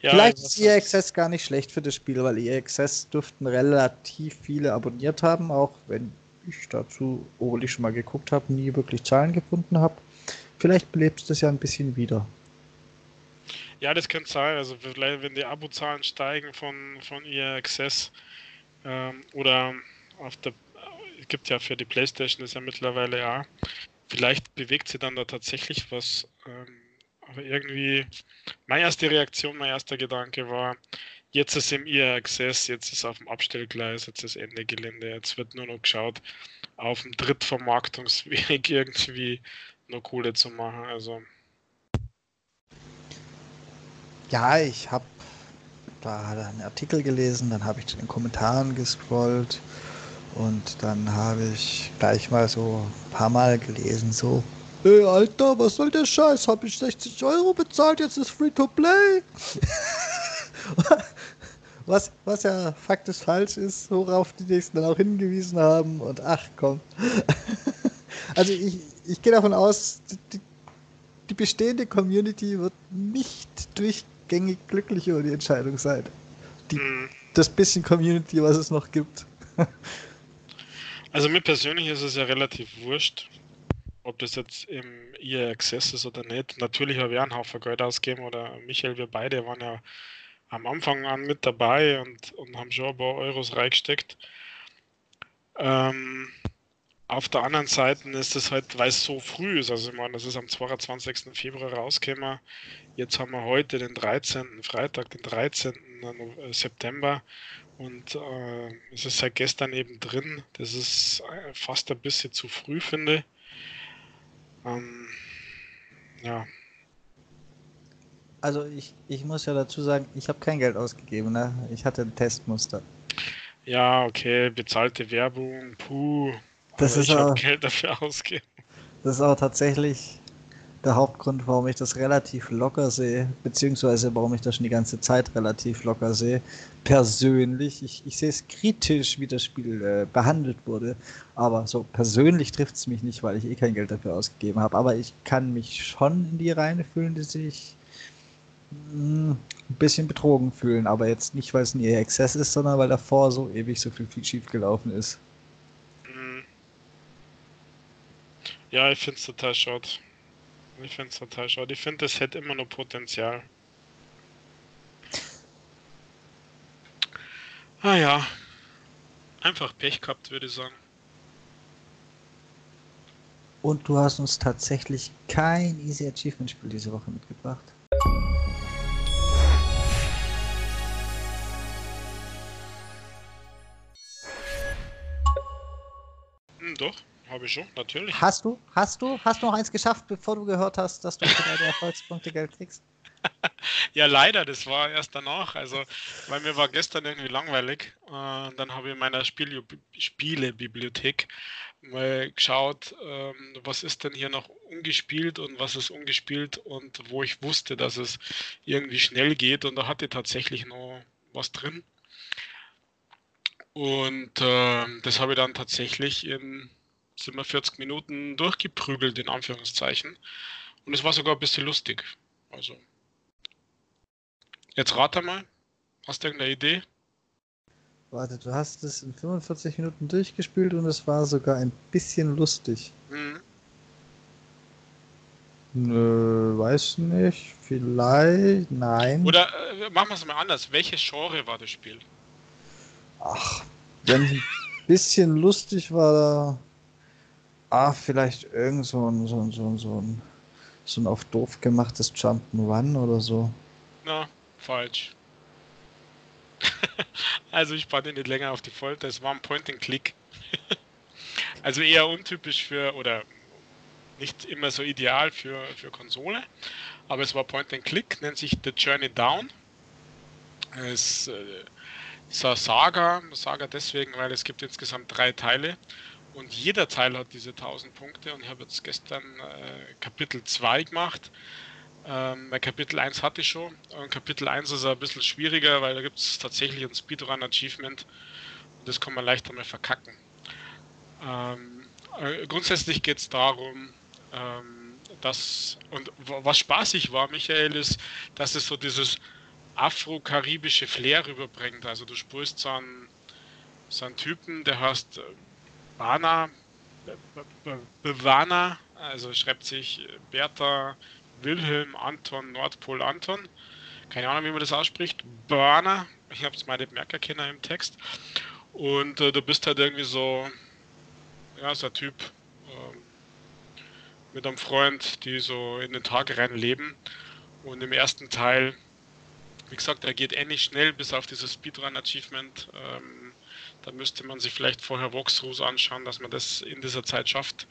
Ja, Vielleicht ist EA Access gar nicht schlecht für das Spiel, weil EA Access dürften relativ viele abonniert haben, auch wenn ich dazu, obwohl ich schon mal geguckt habe, nie wirklich Zahlen gefunden habe. Vielleicht belebt es ja ein bisschen wieder. Ja, das könnte sein. Also vielleicht, wenn die Abozahlen steigen von, von EA Access ähm, oder auf der es gibt ja für die Playstation ist ja mittlerweile ja, vielleicht bewegt sie dann da tatsächlich was. Ähm, aber irgendwie, meine erste Reaktion, mein erster Gedanke war, jetzt ist im EA Access, jetzt ist auf dem Abstellgleis, jetzt ist Ende Gelände, jetzt wird nur noch geschaut, auf dem Drittvermarktungsweg [laughs] irgendwie noch Kohle zu machen. Also. Ja, ich habe da einen Artikel gelesen, dann habe ich zu den Kommentaren gescrollt Und dann habe ich gleich mal so ein paar Mal gelesen, so, Ey, Alter, was soll der Scheiß? Habe ich 60 Euro bezahlt, jetzt ist Free-to-Play. [laughs] was, was ja faktisch falsch ist, worauf die nächsten dann auch hingewiesen haben. Und ach komm. [laughs] also ich, ich gehe davon aus, die, die bestehende Community wird nicht durchgängig glücklich über die Entscheidung sein. Die, mhm. Das bisschen Community, was es noch gibt. [laughs] also mir persönlich ist es ja relativ wurscht, ob das jetzt im EA Access ist oder nicht. Natürlich habe ich einen Haufen Geld ausgegeben oder Michael, wir beide waren ja am Anfang an mit dabei und, und haben schon ein paar Euros reingesteckt. Ähm, auf der anderen Seite ist es halt, weil es so früh ist, also ich meine, das ist am 22. Februar rausgekommen. Jetzt haben wir heute den 13. Freitag, den 13. September und äh, es ist seit gestern eben drin. Das ist fast ein bisschen zu früh, finde ich. Ähm, ja. Also ich, ich muss ja dazu sagen, ich habe kein Geld ausgegeben, ne? Ich hatte ein Testmuster. Ja, okay, bezahlte Werbung, puh. Das ist ich auch, Geld dafür [laughs] ausgeben. Das ist auch tatsächlich der Hauptgrund, warum ich das relativ locker sehe, beziehungsweise warum ich das schon die ganze Zeit relativ locker sehe. Persönlich, ich, ich sehe es kritisch, wie das Spiel äh, behandelt wurde, aber so persönlich trifft es mich nicht, weil ich eh kein Geld dafür ausgegeben habe. Aber ich kann mich schon in die Reihe fühlen, die sich mh, hm, ein bisschen betrogen fühlen, aber jetzt nicht, weil es ein EA-Access ist, sondern weil davor so ewig so viel, viel schief gelaufen ist. Mhm. Ja, ich finde es total schade. Ich finde es total schade. Ich finde, das hätte immer noch Potenzial. Ah ja. Einfach Pech gehabt, würde ich sagen. Und du hast uns tatsächlich kein Easy Achievement Spiel diese Woche mitgebracht. Hm, doch. Habe ich schon, natürlich. Hast du? Hast du? Hast du noch eins geschafft, bevor du gehört hast, dass du die Erfolgspunkte Geld kriegst? [laughs] ja, leider, das war erst danach. Also, weil mir war gestern irgendwie langweilig. Äh, dann habe ich in meiner Spiel Spielebibliothek mal geschaut, ähm, was ist denn hier noch ungespielt und was ist ungespielt und wo ich wusste, dass es irgendwie schnell geht. Und da hatte ich tatsächlich noch was drin. Und äh, das habe ich dann tatsächlich in sind wir 40 Minuten durchgeprügelt, in Anführungszeichen. Und es war sogar ein bisschen lustig. Also. Jetzt rate mal. Hast du irgendeine Idee? Warte, du hast es in 45 Minuten durchgespielt und es war sogar ein bisschen lustig. Mhm. Nö, weiß nicht. Vielleicht. Nein. Oder äh, machen wir es mal anders. Welches Genre war das Spiel? Ach, wenn es ein bisschen lustig war, Ah, vielleicht irgend so ein, so ein, so ein, so ein, so ein auf doof gemachtes Jump'n'Run oder so. Na, falsch. [laughs] also ich spanne nicht länger auf die Folter, es war ein Point-and-Click. [laughs] also eher untypisch für, oder nicht immer so ideal für, für Konsole, aber es war Point-and-Click, nennt sich The Journey Down. Es äh, ist eine Saga, Saga deswegen, weil es gibt insgesamt drei Teile und jeder Teil hat diese 1000 Punkte und ich habe jetzt gestern äh, Kapitel 2 gemacht. Ähm, Kapitel 1 hatte ich schon. Und Kapitel 1 ist ein bisschen schwieriger, weil da gibt es tatsächlich ein Speedrun-Achievement. Und das kann man leichter mal verkacken. Ähm, äh, grundsätzlich geht es darum, ähm, dass, und was spaßig war, Michael, ist, dass es so dieses afro-karibische Flair rüberbringt. Also du spürst so einen, so einen Typen, der heißt Bana, Bevana, also schreibt sich Bertha Wilhelm Anton Nordpol Anton. Keine Ahnung, wie man das ausspricht. Bana, ich habe es merken können im Text. Und äh, du bist halt irgendwie so, ja, so ein Typ äh, mit einem Freund, die so in den Tag rein leben. Und im ersten Teil, wie gesagt, er geht ähnlich schnell bis auf dieses Speedrun-Achievement. Ähm, da müsste man sich vielleicht vorher Walkthroughs anschauen, dass man das in dieser Zeit schafft.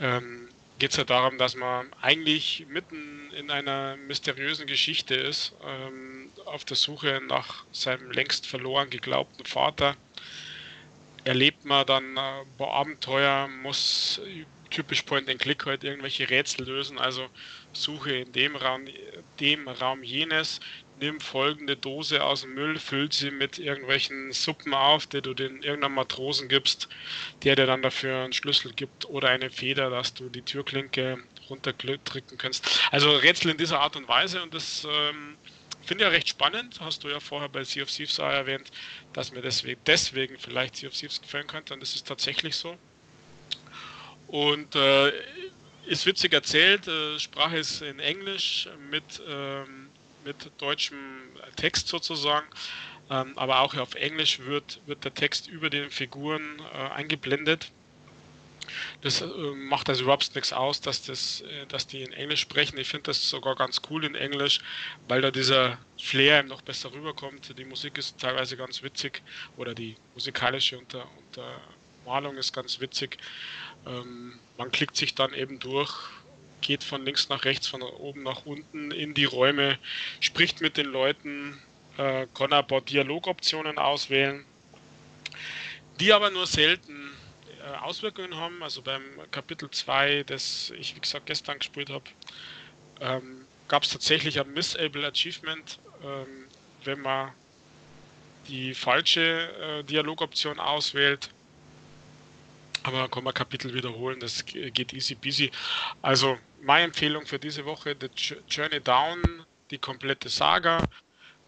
Ähm, Geht es ja darum, dass man eigentlich mitten in einer mysteriösen Geschichte ist, ähm, auf der Suche nach seinem längst verloren geglaubten Vater. erlebt man dann äh, Abenteuer, muss typisch Point-and-Click halt irgendwelche Rätsel lösen, also suche in dem Raum, dem Raum jenes, nimm folgende Dose aus dem Müll, füll sie mit irgendwelchen Suppen auf, die du den irgendeinem Matrosen gibst, der dir dann dafür einen Schlüssel gibt oder eine Feder, dass du die Türklinke runterdrücken kannst. Also Rätsel in dieser Art und Weise und das ähm, finde ich ja recht spannend. Hast du ja vorher bei Sea of Thieves auch erwähnt, dass mir deswegen, deswegen vielleicht Sea of Thieves gefallen könnte und das ist tatsächlich so. Und äh, ist witzig erzählt, äh, Sprache ist in Englisch mit ähm, mit deutschem Text sozusagen. Ähm, aber auch auf Englisch wird, wird der Text über den Figuren äh, eingeblendet. Das äh, macht also überhaupt nichts aus, dass, das, äh, dass die in Englisch sprechen. Ich finde das sogar ganz cool in Englisch, weil da dieser Flair noch besser rüberkommt. Die Musik ist teilweise ganz witzig oder die musikalische Unter, Untermalung ist ganz witzig. Ähm, man klickt sich dann eben durch geht von links nach rechts, von oben nach unten in die Räume, spricht mit den Leuten, äh, kann paar Dialogoptionen auswählen, die aber nur selten äh, Auswirkungen haben. Also beim Kapitel 2, das ich wie gesagt gestern gespielt habe, ähm, gab es tatsächlich ein Missable Achievement, ähm, wenn man die falsche äh, Dialogoption auswählt aber kann man Kapitel wiederholen, das geht easy peasy. Also meine Empfehlung für diese Woche, The Journey Down, die komplette Saga.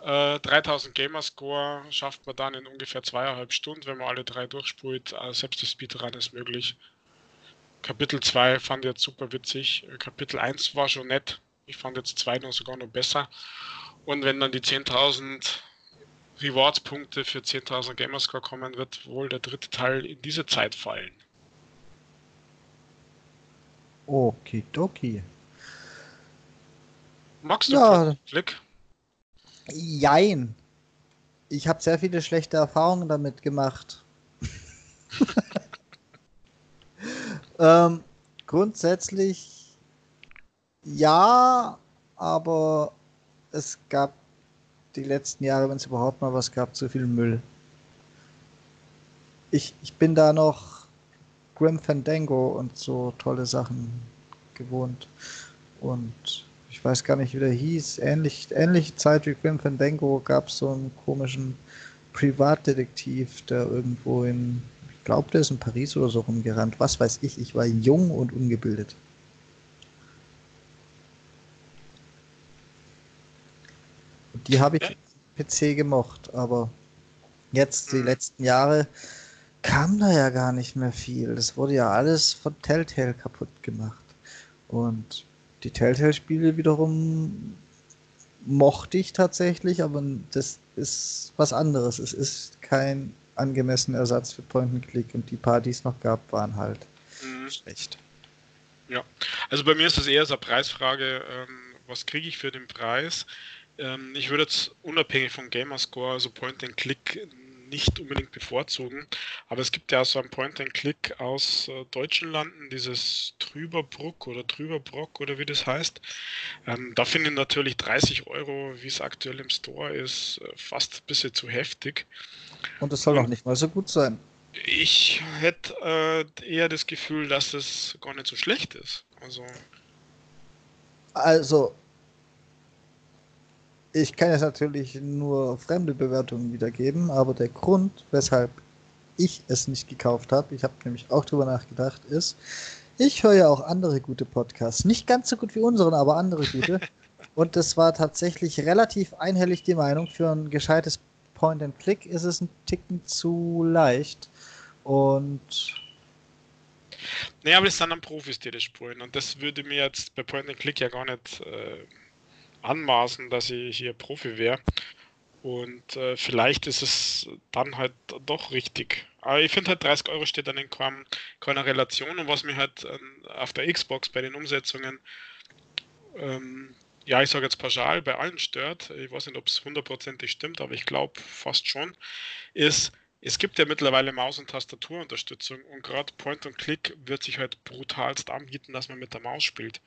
Äh, 3000 Gamerscore schafft man dann in ungefähr zweieinhalb Stunden, wenn man alle drei durchspult. Äh, selbst das Speedrun ist möglich. Kapitel 2 fand ich jetzt super witzig. Kapitel 1 war schon nett. Ich fand jetzt 2 noch sogar noch besser. Und wenn dann die 10.000 Rewards-Punkte für 10.000 Gamerscore kommen, wird wohl der dritte Teil in diese Zeit fallen. Okidoki. Magst du ja. Glück? Jein. Ich habe sehr viele schlechte Erfahrungen damit gemacht. [laughs] ähm, grundsätzlich ja, aber es gab die letzten Jahre, wenn es überhaupt mal was gab, zu viel Müll. Ich, ich bin da noch Grim Fandango und so tolle Sachen gewohnt. Und ich weiß gar nicht, wie der hieß. Ähnlich, ähnliche Zeit wie Grim Fandango gab es so einen komischen Privatdetektiv, der irgendwo in, ich glaube, der ist in Paris oder so rumgerannt. Was weiß ich, ich war jung und ungebildet. Die habe ich PC gemocht, aber jetzt die mhm. letzten Jahre kam da ja gar nicht mehr viel. Das wurde ja alles von Telltale kaputt gemacht. Und die Telltale-Spiele wiederum mochte ich tatsächlich, aber das ist was anderes. Es ist kein angemessener Ersatz für Point-and-Click und die paar, die es noch gab, waren halt mhm. schlecht. Ja, also bei mir ist es eher so eine Preisfrage, ähm, was kriege ich für den Preis? Ähm, ich würde jetzt unabhängig vom Gamerscore, also Point-and-Click, nicht unbedingt bevorzugen. Aber es gibt ja so ein Point-and-Click aus äh, deutschen Landen, dieses Trüberbruck oder Trüberbrock oder wie das heißt. Ähm, da finde ich natürlich 30 Euro, wie es aktuell im Store ist, äh, fast ein bisschen zu heftig. Und es soll auch nicht mal so gut sein. Ich hätte äh, eher das Gefühl, dass es gar nicht so schlecht ist. Also, also ich kann jetzt natürlich nur fremde Bewertungen wiedergeben, aber der Grund, weshalb ich es nicht gekauft habe, ich habe nämlich auch drüber nachgedacht, ist, ich höre ja auch andere gute Podcasts. Nicht ganz so gut wie unseren, aber andere gute. [laughs] Und das war tatsächlich relativ einhellig die Meinung. Für ein gescheites Point-and-Click ist es ein Ticken zu leicht. Und. Naja, aber es sind dann Profis, die das spulen. Und das würde mir jetzt bei Point-and-Click ja gar nicht. Äh anmaßen, dass ich hier Profi wäre. Und äh, vielleicht ist es dann halt doch richtig. Aber ich finde halt 30 Euro steht dann in kein, keiner Relation. Und was mich halt äh, auf der Xbox bei den Umsetzungen, ähm, ja, ich sage jetzt pauschal, bei allen stört, ich weiß nicht, ob es hundertprozentig stimmt, aber ich glaube fast schon, ist, es gibt ja mittlerweile Maus- und Tastaturunterstützung und gerade Point und Click wird sich halt brutalst anbieten, dass man mit der Maus spielt.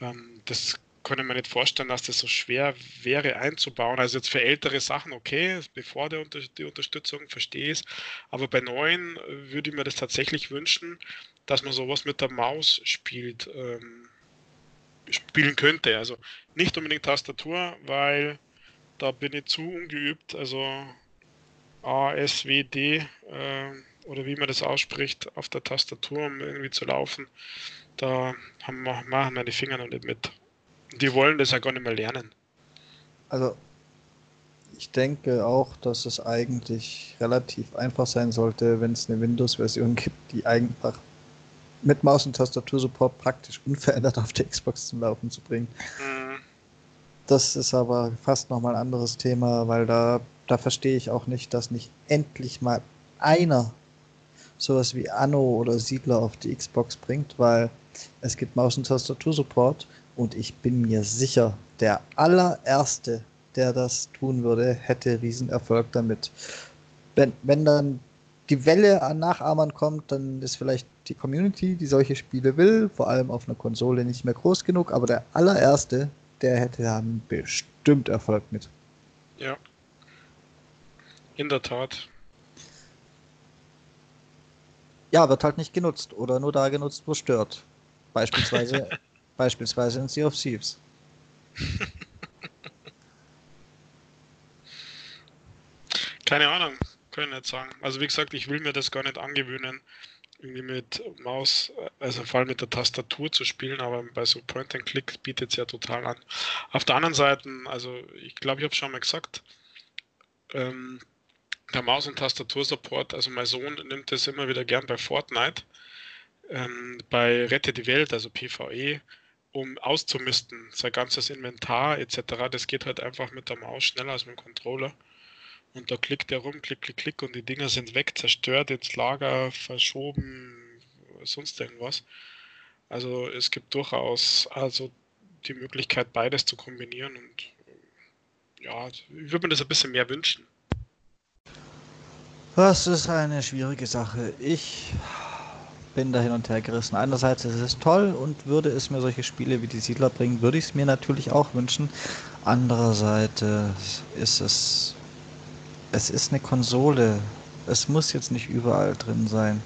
Ähm, das ich mir nicht vorstellen, dass das so schwer wäre einzubauen. Also jetzt für ältere Sachen okay, bevor der, die Unterstützung, verstehe ich es. Aber bei neuen äh, würde ich mir das tatsächlich wünschen, dass man sowas mit der Maus spielt, ähm, spielen könnte. Also nicht unbedingt Tastatur, weil da bin ich zu ungeübt. Also A, S, W, D äh, oder wie man das ausspricht, auf der Tastatur, um irgendwie zu laufen. Da haben machen meine Finger noch nicht mit. Die wollen das ja gar nicht mehr lernen. Also, ich denke auch, dass es eigentlich relativ einfach sein sollte, wenn es eine Windows-Version gibt, die einfach mit Maus- und Tastatursupport praktisch unverändert auf der Xbox zum Laufen zu bringen. Mhm. Das ist aber fast nochmal ein anderes Thema, weil da, da verstehe ich auch nicht, dass nicht endlich mal einer sowas wie Anno oder Siedler auf die Xbox bringt, weil es gibt Maus- und Tastatursupport und ich bin mir sicher, der allererste, der das tun würde, hätte Riesenerfolg damit. Wenn, wenn dann die Welle an Nachahmern kommt, dann ist vielleicht die Community, die solche Spiele will, vor allem auf einer Konsole nicht mehr groß genug, aber der allererste, der hätte dann bestimmt Erfolg mit. Ja. In der Tat. Ja, wird halt nicht genutzt oder nur da genutzt, wo es stört. Beispielsweise [laughs] Beispielsweise in Sea of Thieves. [laughs] Keine Ahnung, kann ich nicht sagen. Also wie gesagt, ich will mir das gar nicht angewöhnen, irgendwie mit Maus, also vor allem mit der Tastatur zu spielen, aber bei so Point-and-Click bietet es ja total an. Auf der anderen Seite, also ich glaube, ich habe schon mal gesagt, ähm, der Maus- und Tastatursupport, also mein Sohn nimmt das immer wieder gern bei Fortnite, ähm, bei Rette die Welt, also PvE, um auszumisten, sein ganzes Inventar etc. Das geht halt einfach mit der Maus schneller als mit dem Controller. Und da klickt er rum, klick, klick, klick und die Dinger sind weg, zerstört, ins Lager, verschoben, sonst irgendwas. Also es gibt durchaus also die Möglichkeit, beides zu kombinieren und ja, ich würde mir das ein bisschen mehr wünschen. Das ist eine schwierige Sache. Ich bin da hin und her gerissen. Einerseits ist es toll und würde es mir solche Spiele wie die Siedler bringen, würde ich es mir natürlich auch wünschen. Andererseits ist es, es ist eine Konsole. Es muss jetzt nicht überall drin sein.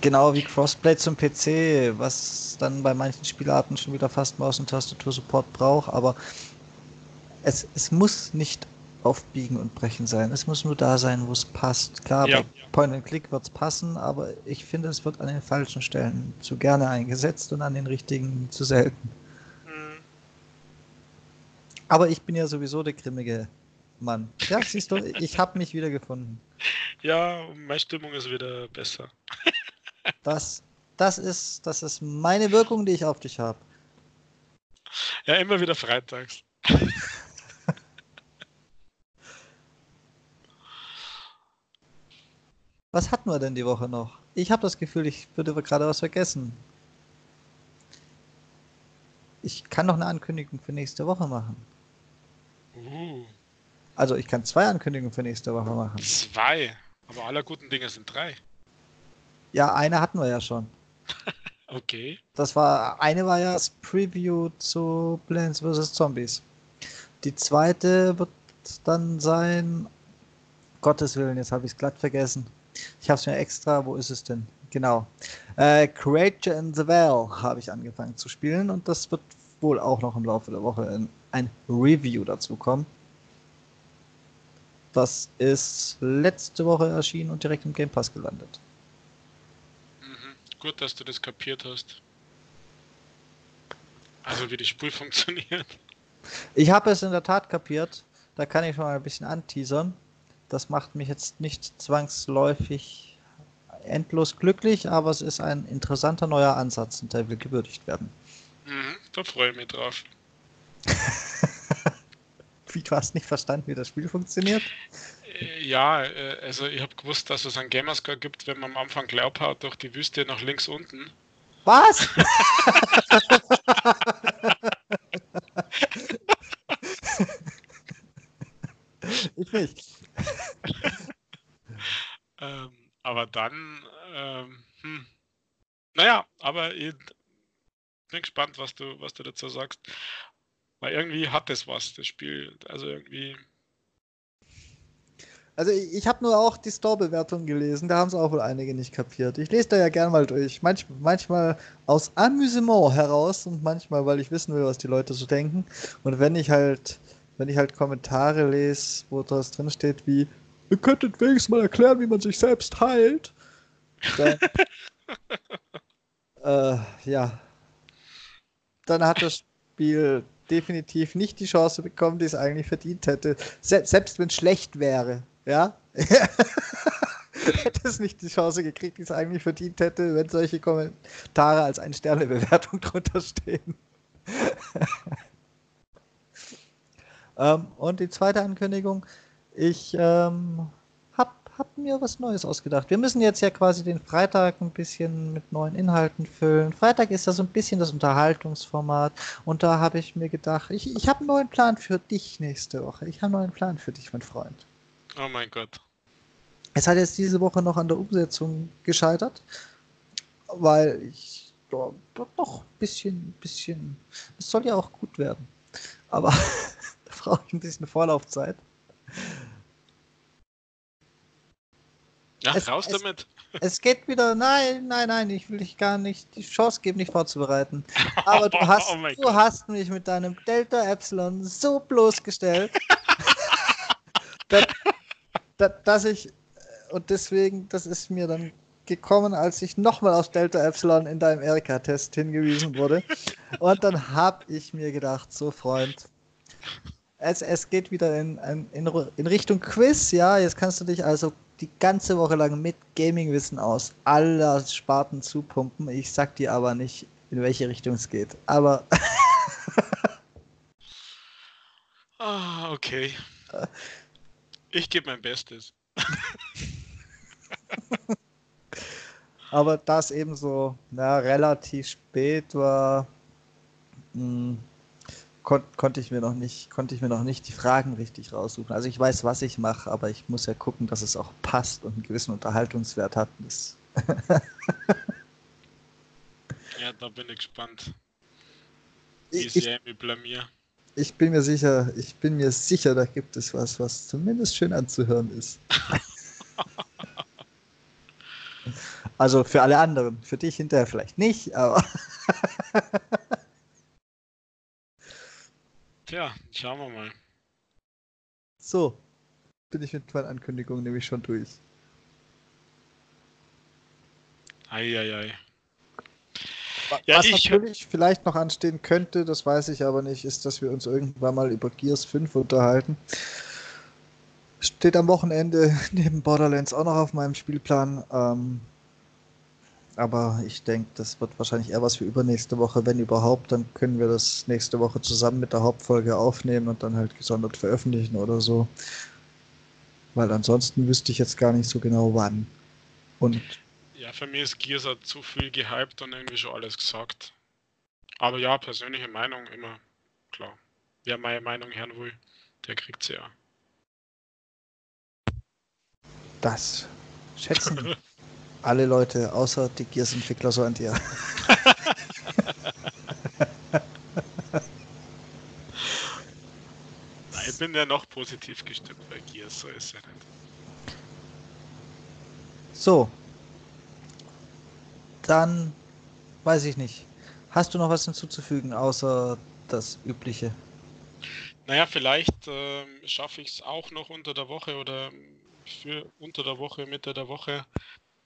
Genau wie Crossplay zum PC, was dann bei manchen Spielarten schon wieder fast Maus- und Tastatur-Support braucht, aber es, es muss nicht aufbiegen und brechen sein. Es muss nur da sein, wo es passt. Klar, ja. bei Point and Click wird es passen, aber ich finde, es wird an den falschen Stellen zu gerne eingesetzt und an den richtigen zu selten. Mhm. Aber ich bin ja sowieso der grimmige Mann. Ja, siehst du, [laughs] ich habe mich wieder gefunden. Ja, meine Stimmung ist wieder besser. [laughs] das, das, ist, das ist meine Wirkung, die ich auf dich habe. Ja, immer wieder freitags. [laughs] Was hatten wir denn die Woche noch? Ich habe das Gefühl, ich würde gerade was vergessen. Ich kann noch eine Ankündigung für nächste Woche machen. Uh. Also ich kann zwei Ankündigungen für nächste Woche machen. Zwei? Aber aller guten Dinge sind drei. Ja, eine hatten wir ja schon. [laughs] okay. Das war, eine war ja das Preview zu Plants vs. Zombies. Die zweite wird dann sein, Gottes Willen, jetzt habe ich es glatt vergessen. Ich habe es mir extra, wo ist es denn? Genau. Äh, Creature in the Well habe ich angefangen zu spielen und das wird wohl auch noch im Laufe der Woche in ein Review dazu kommen. Das ist letzte Woche erschienen und direkt im Game Pass gelandet. Mhm. Gut, dass du das kapiert hast. Also wie die Spur [laughs] funktioniert. Ich habe es in der Tat kapiert. Da kann ich schon mal ein bisschen anteasern das macht mich jetzt nicht zwangsläufig endlos glücklich, aber es ist ein interessanter neuer Ansatz und der will gewürdigt werden. Mhm, da freue ich mich drauf. [laughs] wie, du hast nicht verstanden, wie das Spiel funktioniert? Äh, ja, äh, also ich habe gewusst, dass es einen Gamerscore gibt, wenn man am Anfang glaubt hat, durch die Wüste nach links unten. Was? [laughs] ich nicht. [laughs] ähm, aber dann, ähm, hm. naja, aber bin gespannt, was du, was du dazu sagst. Weil irgendwie hat es was, das Spiel. Also irgendwie. Also ich, ich habe nur auch die Store-Bewertung gelesen, da haben es auch wohl einige nicht kapiert. Ich lese da ja gern mal durch. Manch, manchmal aus Amüsement heraus und manchmal, weil ich wissen will, was die Leute so denken. Und wenn ich halt, wenn ich halt Kommentare lese, wo das drin steht wie, ihr könntet wenigstens mal erklären, wie man sich selbst heilt. Dann, [laughs] äh, ja. Dann hat das Spiel definitiv nicht die Chance bekommen, die es eigentlich verdient hätte. Se selbst wenn es schlecht wäre, ja. [laughs] hätte es nicht die Chance gekriegt, die es eigentlich verdient hätte, wenn solche Kommentare als Ein-Sterne-Bewertung [laughs] drunter stehen. ähm, und die zweite Ankündigung, ich ähm, habe mir was Neues ausgedacht. Wir müssen jetzt ja quasi den Freitag ein bisschen mit neuen Inhalten füllen. Freitag ist ja so ein bisschen das Unterhaltungsformat. Und da habe ich mir gedacht, ich, ich habe einen neuen Plan für dich nächste Woche. Ich habe einen neuen Plan für dich, mein Freund. Oh mein Gott. Es hat jetzt diese Woche noch an der Umsetzung gescheitert, weil ich ja, doch ein bisschen, bisschen, es soll ja auch gut werden. Aber [laughs] da brauche ich ein bisschen Vorlaufzeit. Ja, es, raus es, damit. Es geht wieder, nein, nein, nein, ich will dich gar nicht die Chance geben, dich vorzubereiten. Aber du [laughs] hast, oh du hast mich mit deinem Delta Epsilon so bloßgestellt, [laughs] dass, dass ich, und deswegen, das ist mir dann gekommen, als ich nochmal auf Delta Epsilon in deinem Erika-Test hingewiesen wurde. Und dann habe ich mir gedacht, so Freund, es, es geht wieder in, in, in Richtung Quiz, ja, jetzt kannst du dich also die ganze Woche lang mit Gaming-Wissen aus aller Sparten zupumpen. Ich sag dir aber nicht, in welche Richtung es geht. Aber. [laughs] ah, okay. Ich gebe mein Bestes. [laughs] aber das eben so na, relativ spät war. Mh, hm, kon konnte ich mir noch nicht, konnte ich mir noch nicht die Fragen richtig raussuchen. Also ich weiß, was ich mache, aber ich muss ja gucken, dass es auch passt und einen gewissen Unterhaltungswert hat. [laughs] ja, da bin ich gespannt. Wie ich, sehr mich blamier. Ich bin mir sicher, ich bin mir sicher, da gibt es was, was zumindest schön anzuhören ist. [laughs] also für alle anderen, für dich hinterher vielleicht nicht, aber [laughs] Tja, schauen wir mal. So, bin ich mit meinen Ankündigungen nämlich schon durch. Eieiei. Ja, Was ich natürlich vielleicht noch anstehen könnte, das weiß ich aber nicht, ist, dass wir uns irgendwann mal über Gears 5 unterhalten. Steht am Wochenende [laughs] neben Borderlands auch noch auf meinem Spielplan. Ähm, aber ich denke, das wird wahrscheinlich eher was für übernächste Woche. Wenn überhaupt, dann können wir das nächste Woche zusammen mit der Hauptfolge aufnehmen und dann halt gesondert veröffentlichen oder so. Weil ansonsten wüsste ich jetzt gar nicht so genau wann. Und ja, für mich ist Gears zu viel gehypt und irgendwie schon alles gesagt. Aber ja, persönliche Meinung immer klar. Wer meine Meinung hören will, der kriegt sie ja. Das schätzen [laughs] alle Leute, außer die Gears-Entwickler, so an dir. [laughs] ich bin ja noch positiv gestimmt bei Gears, so ist ja nicht. So. Dann weiß ich nicht. Hast du noch was hinzuzufügen, außer das Übliche? Naja, vielleicht äh, schaffe ich es auch noch unter der Woche oder für unter der Woche, Mitte der Woche,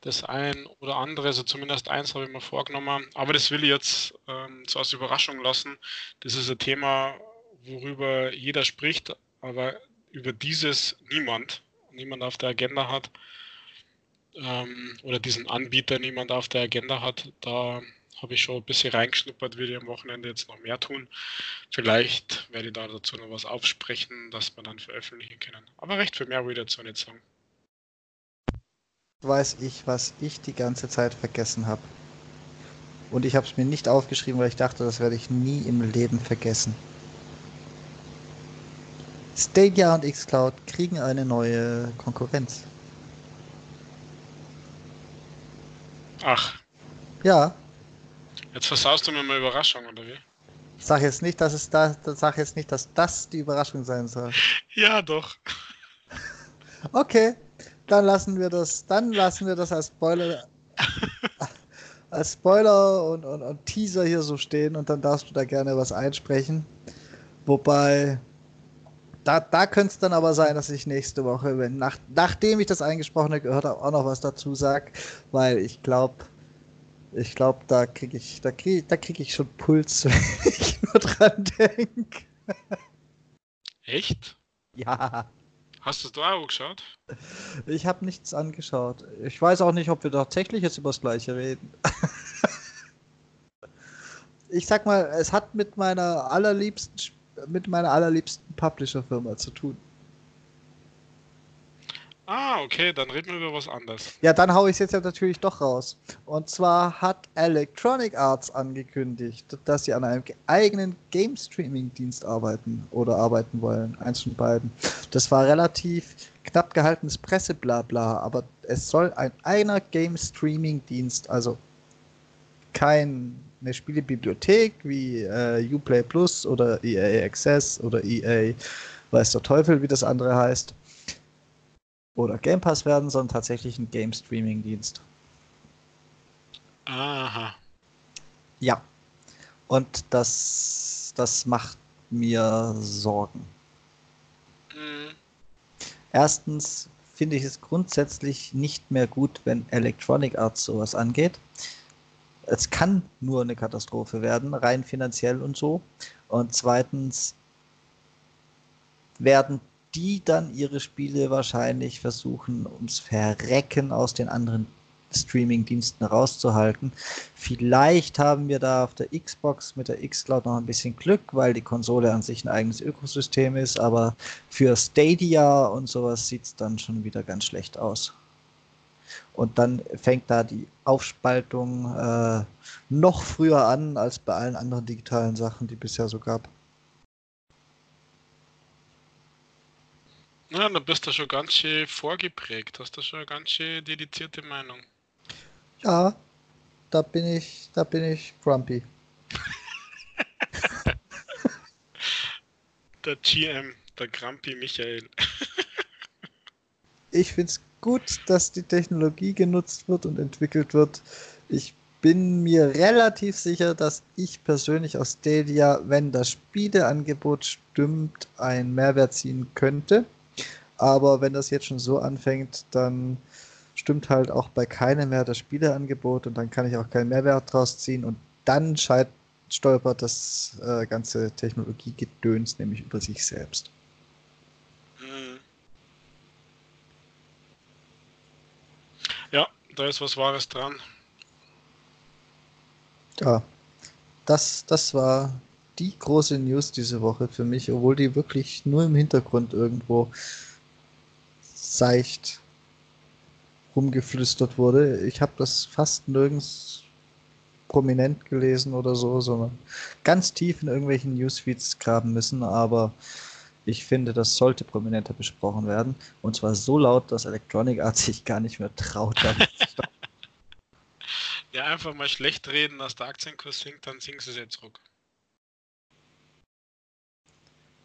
das ein oder andere, also zumindest eins habe ich mir vorgenommen, aber das will ich jetzt ähm, so als Überraschung lassen. Das ist ein Thema, worüber jeder spricht, aber über dieses niemand, niemand auf der Agenda hat ähm, oder diesen Anbieter niemand auf der Agenda hat. Da habe ich schon ein bisschen reingeschnuppert, würde ich am Wochenende jetzt noch mehr tun. Vielleicht werde ich da dazu noch was aufsprechen, dass wir dann veröffentlichen können. Aber recht viel mehr würde ich dazu nicht sagen weiß ich, was ich die ganze Zeit vergessen habe. Und ich habe es mir nicht aufgeschrieben, weil ich dachte, das werde ich nie im Leben vergessen. Stadia und Xcloud kriegen eine neue Konkurrenz. Ach. Ja. Jetzt versaust du mir mal Überraschung, oder wie? Sag jetzt nicht, dass es da, sag jetzt nicht, dass das die Überraschung sein soll. Ja, doch. Okay, dann lassen wir das, dann lassen wir das als Spoiler, [laughs] als Spoiler und, und, und Teaser hier so stehen und dann darfst du da gerne was einsprechen. Wobei, da, da könnte es dann aber sein, dass ich nächste Woche, wenn nach, nachdem ich das Eingesprochene gehört habe, auch noch was dazu sage, weil ich glaube, ich glaube, da kriege ich, da krieg, da krieg ich schon Puls, [laughs] wenn ich nur dran denke. Echt? Ja. Hast du es da auch geschaut? Ich habe nichts angeschaut. Ich weiß auch nicht, ob wir tatsächlich jetzt über das Gleiche reden. [laughs] ich sag mal, es hat mit meiner allerliebsten, mit meiner allerliebsten Publisher-Firma zu tun. Ah, okay, dann reden wir über was anderes. Ja, dann haue ich es jetzt ja natürlich doch raus. Und zwar hat Electronic Arts angekündigt, dass sie an einem eigenen Game Streaming Dienst arbeiten oder arbeiten wollen. Eins von beiden. Das war relativ knapp gehaltenes Presseblabla, aber es soll ein eigener Game Streaming Dienst, also keine Spielebibliothek wie äh, Uplay Plus oder EA Access oder EA weiß der Teufel, wie das andere heißt oder Game Pass werden, sondern tatsächlich ein Game Streaming Dienst. Aha. Ja. Und das, das macht mir Sorgen. Mhm. Erstens finde ich es grundsätzlich nicht mehr gut, wenn Electronic Arts sowas angeht. Es kann nur eine Katastrophe werden, rein finanziell und so. Und zweitens werden die dann ihre Spiele wahrscheinlich versuchen, ums Verrecken aus den anderen Streaming-Diensten rauszuhalten. Vielleicht haben wir da auf der Xbox mit der Xcloud noch ein bisschen Glück, weil die Konsole an sich ein eigenes Ökosystem ist, aber für Stadia und sowas sieht es dann schon wieder ganz schlecht aus. Und dann fängt da die Aufspaltung äh, noch früher an als bei allen anderen digitalen Sachen, die bisher so gab. Ja, da bist du schon ganz schön vorgeprägt. Hast du schon eine ganz schön dedizierte Meinung. Ja, da bin ich, da bin ich grumpy. [laughs] der GM, der Grumpy Michael. ich finde es gut, dass die Technologie genutzt wird und entwickelt wird. Ich bin mir relativ sicher, dass ich persönlich aus Stadia, wenn das Spieleangebot stimmt, einen Mehrwert ziehen könnte. Aber wenn das jetzt schon so anfängt, dann stimmt halt auch bei keinem mehr das Spieleangebot und dann kann ich auch keinen Mehrwert draus ziehen und dann stolpert das äh, ganze Technologiegedöns nämlich über sich selbst. Mhm. Ja, da ist was Wahres dran. Ja, das, das war die große News diese Woche für mich, obwohl die wirklich nur im Hintergrund irgendwo seicht rumgeflüstert wurde. Ich habe das fast nirgends prominent gelesen oder so, sondern ganz tief in irgendwelchen Newsfeeds graben müssen, aber ich finde, das sollte prominenter besprochen werden. Und zwar so laut, dass Electronic Arts sich gar nicht mehr traut. [laughs] ja, einfach mal schlecht reden, dass der Aktienkurs sinkt, dann sinkt es jetzt zurück.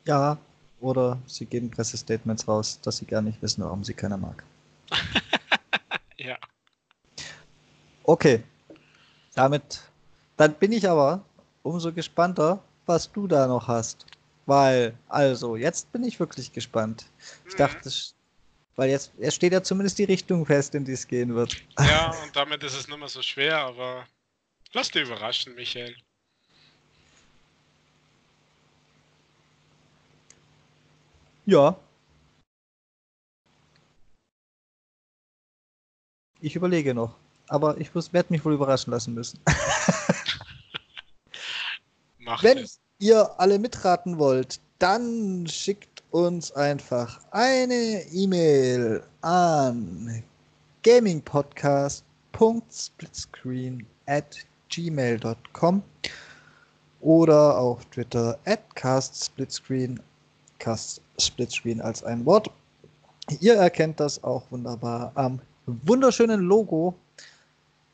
Ja, oder sie geben Pressestatements raus, dass sie gar nicht wissen, warum sie keiner mag. [laughs] ja. Okay. Damit, dann bin ich aber umso gespannter, was du da noch hast. Weil, also, jetzt bin ich wirklich gespannt. Ich mhm. dachte, weil jetzt, jetzt steht ja zumindest die Richtung fest, in die es gehen wird. Ja, [laughs] und damit ist es nicht mehr so schwer, aber lass dich überraschen, Michael. Ja. Ich überlege noch. Aber ich werde mich wohl überraschen lassen müssen. [laughs] Wenn es. ihr alle mitraten wollt, dann schickt uns einfach eine E-Mail an gamingpodcast.splitscreen at gmail.com oder auf Twitter at castsplitscreen Cast Splitscreen als ein Wort. Ihr erkennt das auch wunderbar am wunderschönen Logo,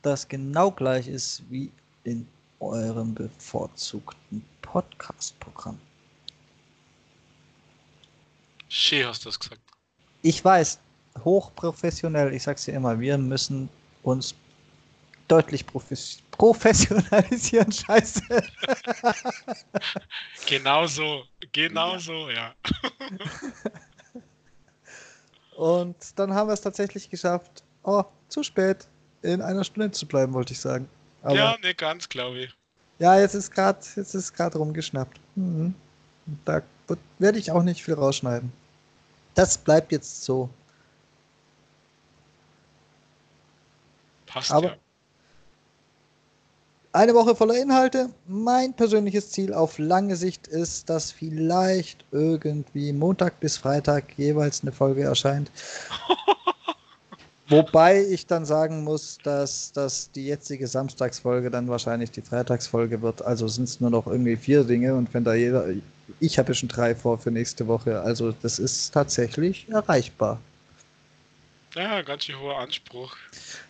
das genau gleich ist wie in eurem bevorzugten Podcast-Programm. Schön hast du das gesagt. Ich weiß, hochprofessionell, ich sag's dir immer, wir müssen uns deutlich profes professionalisieren, [laughs] scheiße. genau so, genau so, ja. [laughs] Und dann haben wir es tatsächlich geschafft. Oh, zu spät. In einer Stunde zu bleiben, wollte ich sagen. Aber ja, ne, ganz, glaube ich. Ja, jetzt ist gerade, jetzt ist gerade rumgeschnappt. Mhm. Da werde ich auch nicht viel rausschneiden. Das bleibt jetzt so. Passt Aber ja. Eine Woche voller Inhalte. Mein persönliches Ziel auf lange Sicht ist, dass vielleicht irgendwie Montag bis Freitag jeweils eine Folge erscheint. [laughs] Wobei ich dann sagen muss, dass, dass die jetzige Samstagsfolge dann wahrscheinlich die Freitagsfolge wird. Also sind es nur noch irgendwie vier Dinge und wenn da jeder. Ich habe schon drei vor für nächste Woche. Also das ist tatsächlich erreichbar. Ja, ganz schön hoher Anspruch.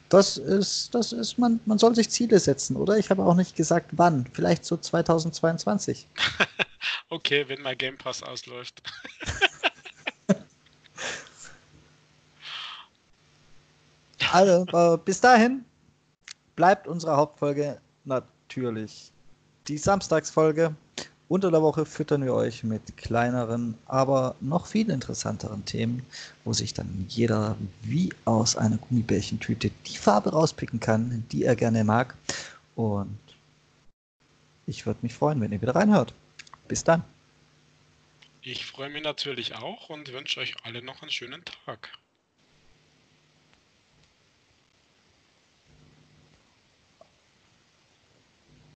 Das ist, das ist, man, man soll sich Ziele setzen, oder? Ich habe auch nicht gesagt, wann. Vielleicht so 2022. [laughs] okay, wenn mein Game Pass ausläuft. [laughs] also, äh, bis dahin bleibt unsere Hauptfolge natürlich die Samstagsfolge. Unter der Woche füttern wir euch mit kleineren, aber noch viel interessanteren Themen, wo sich dann jeder wie aus einer Gummibärchentüte die Farbe rauspicken kann, die er gerne mag. Und ich würde mich freuen, wenn ihr wieder reinhört. Bis dann. Ich freue mich natürlich auch und wünsche euch alle noch einen schönen Tag.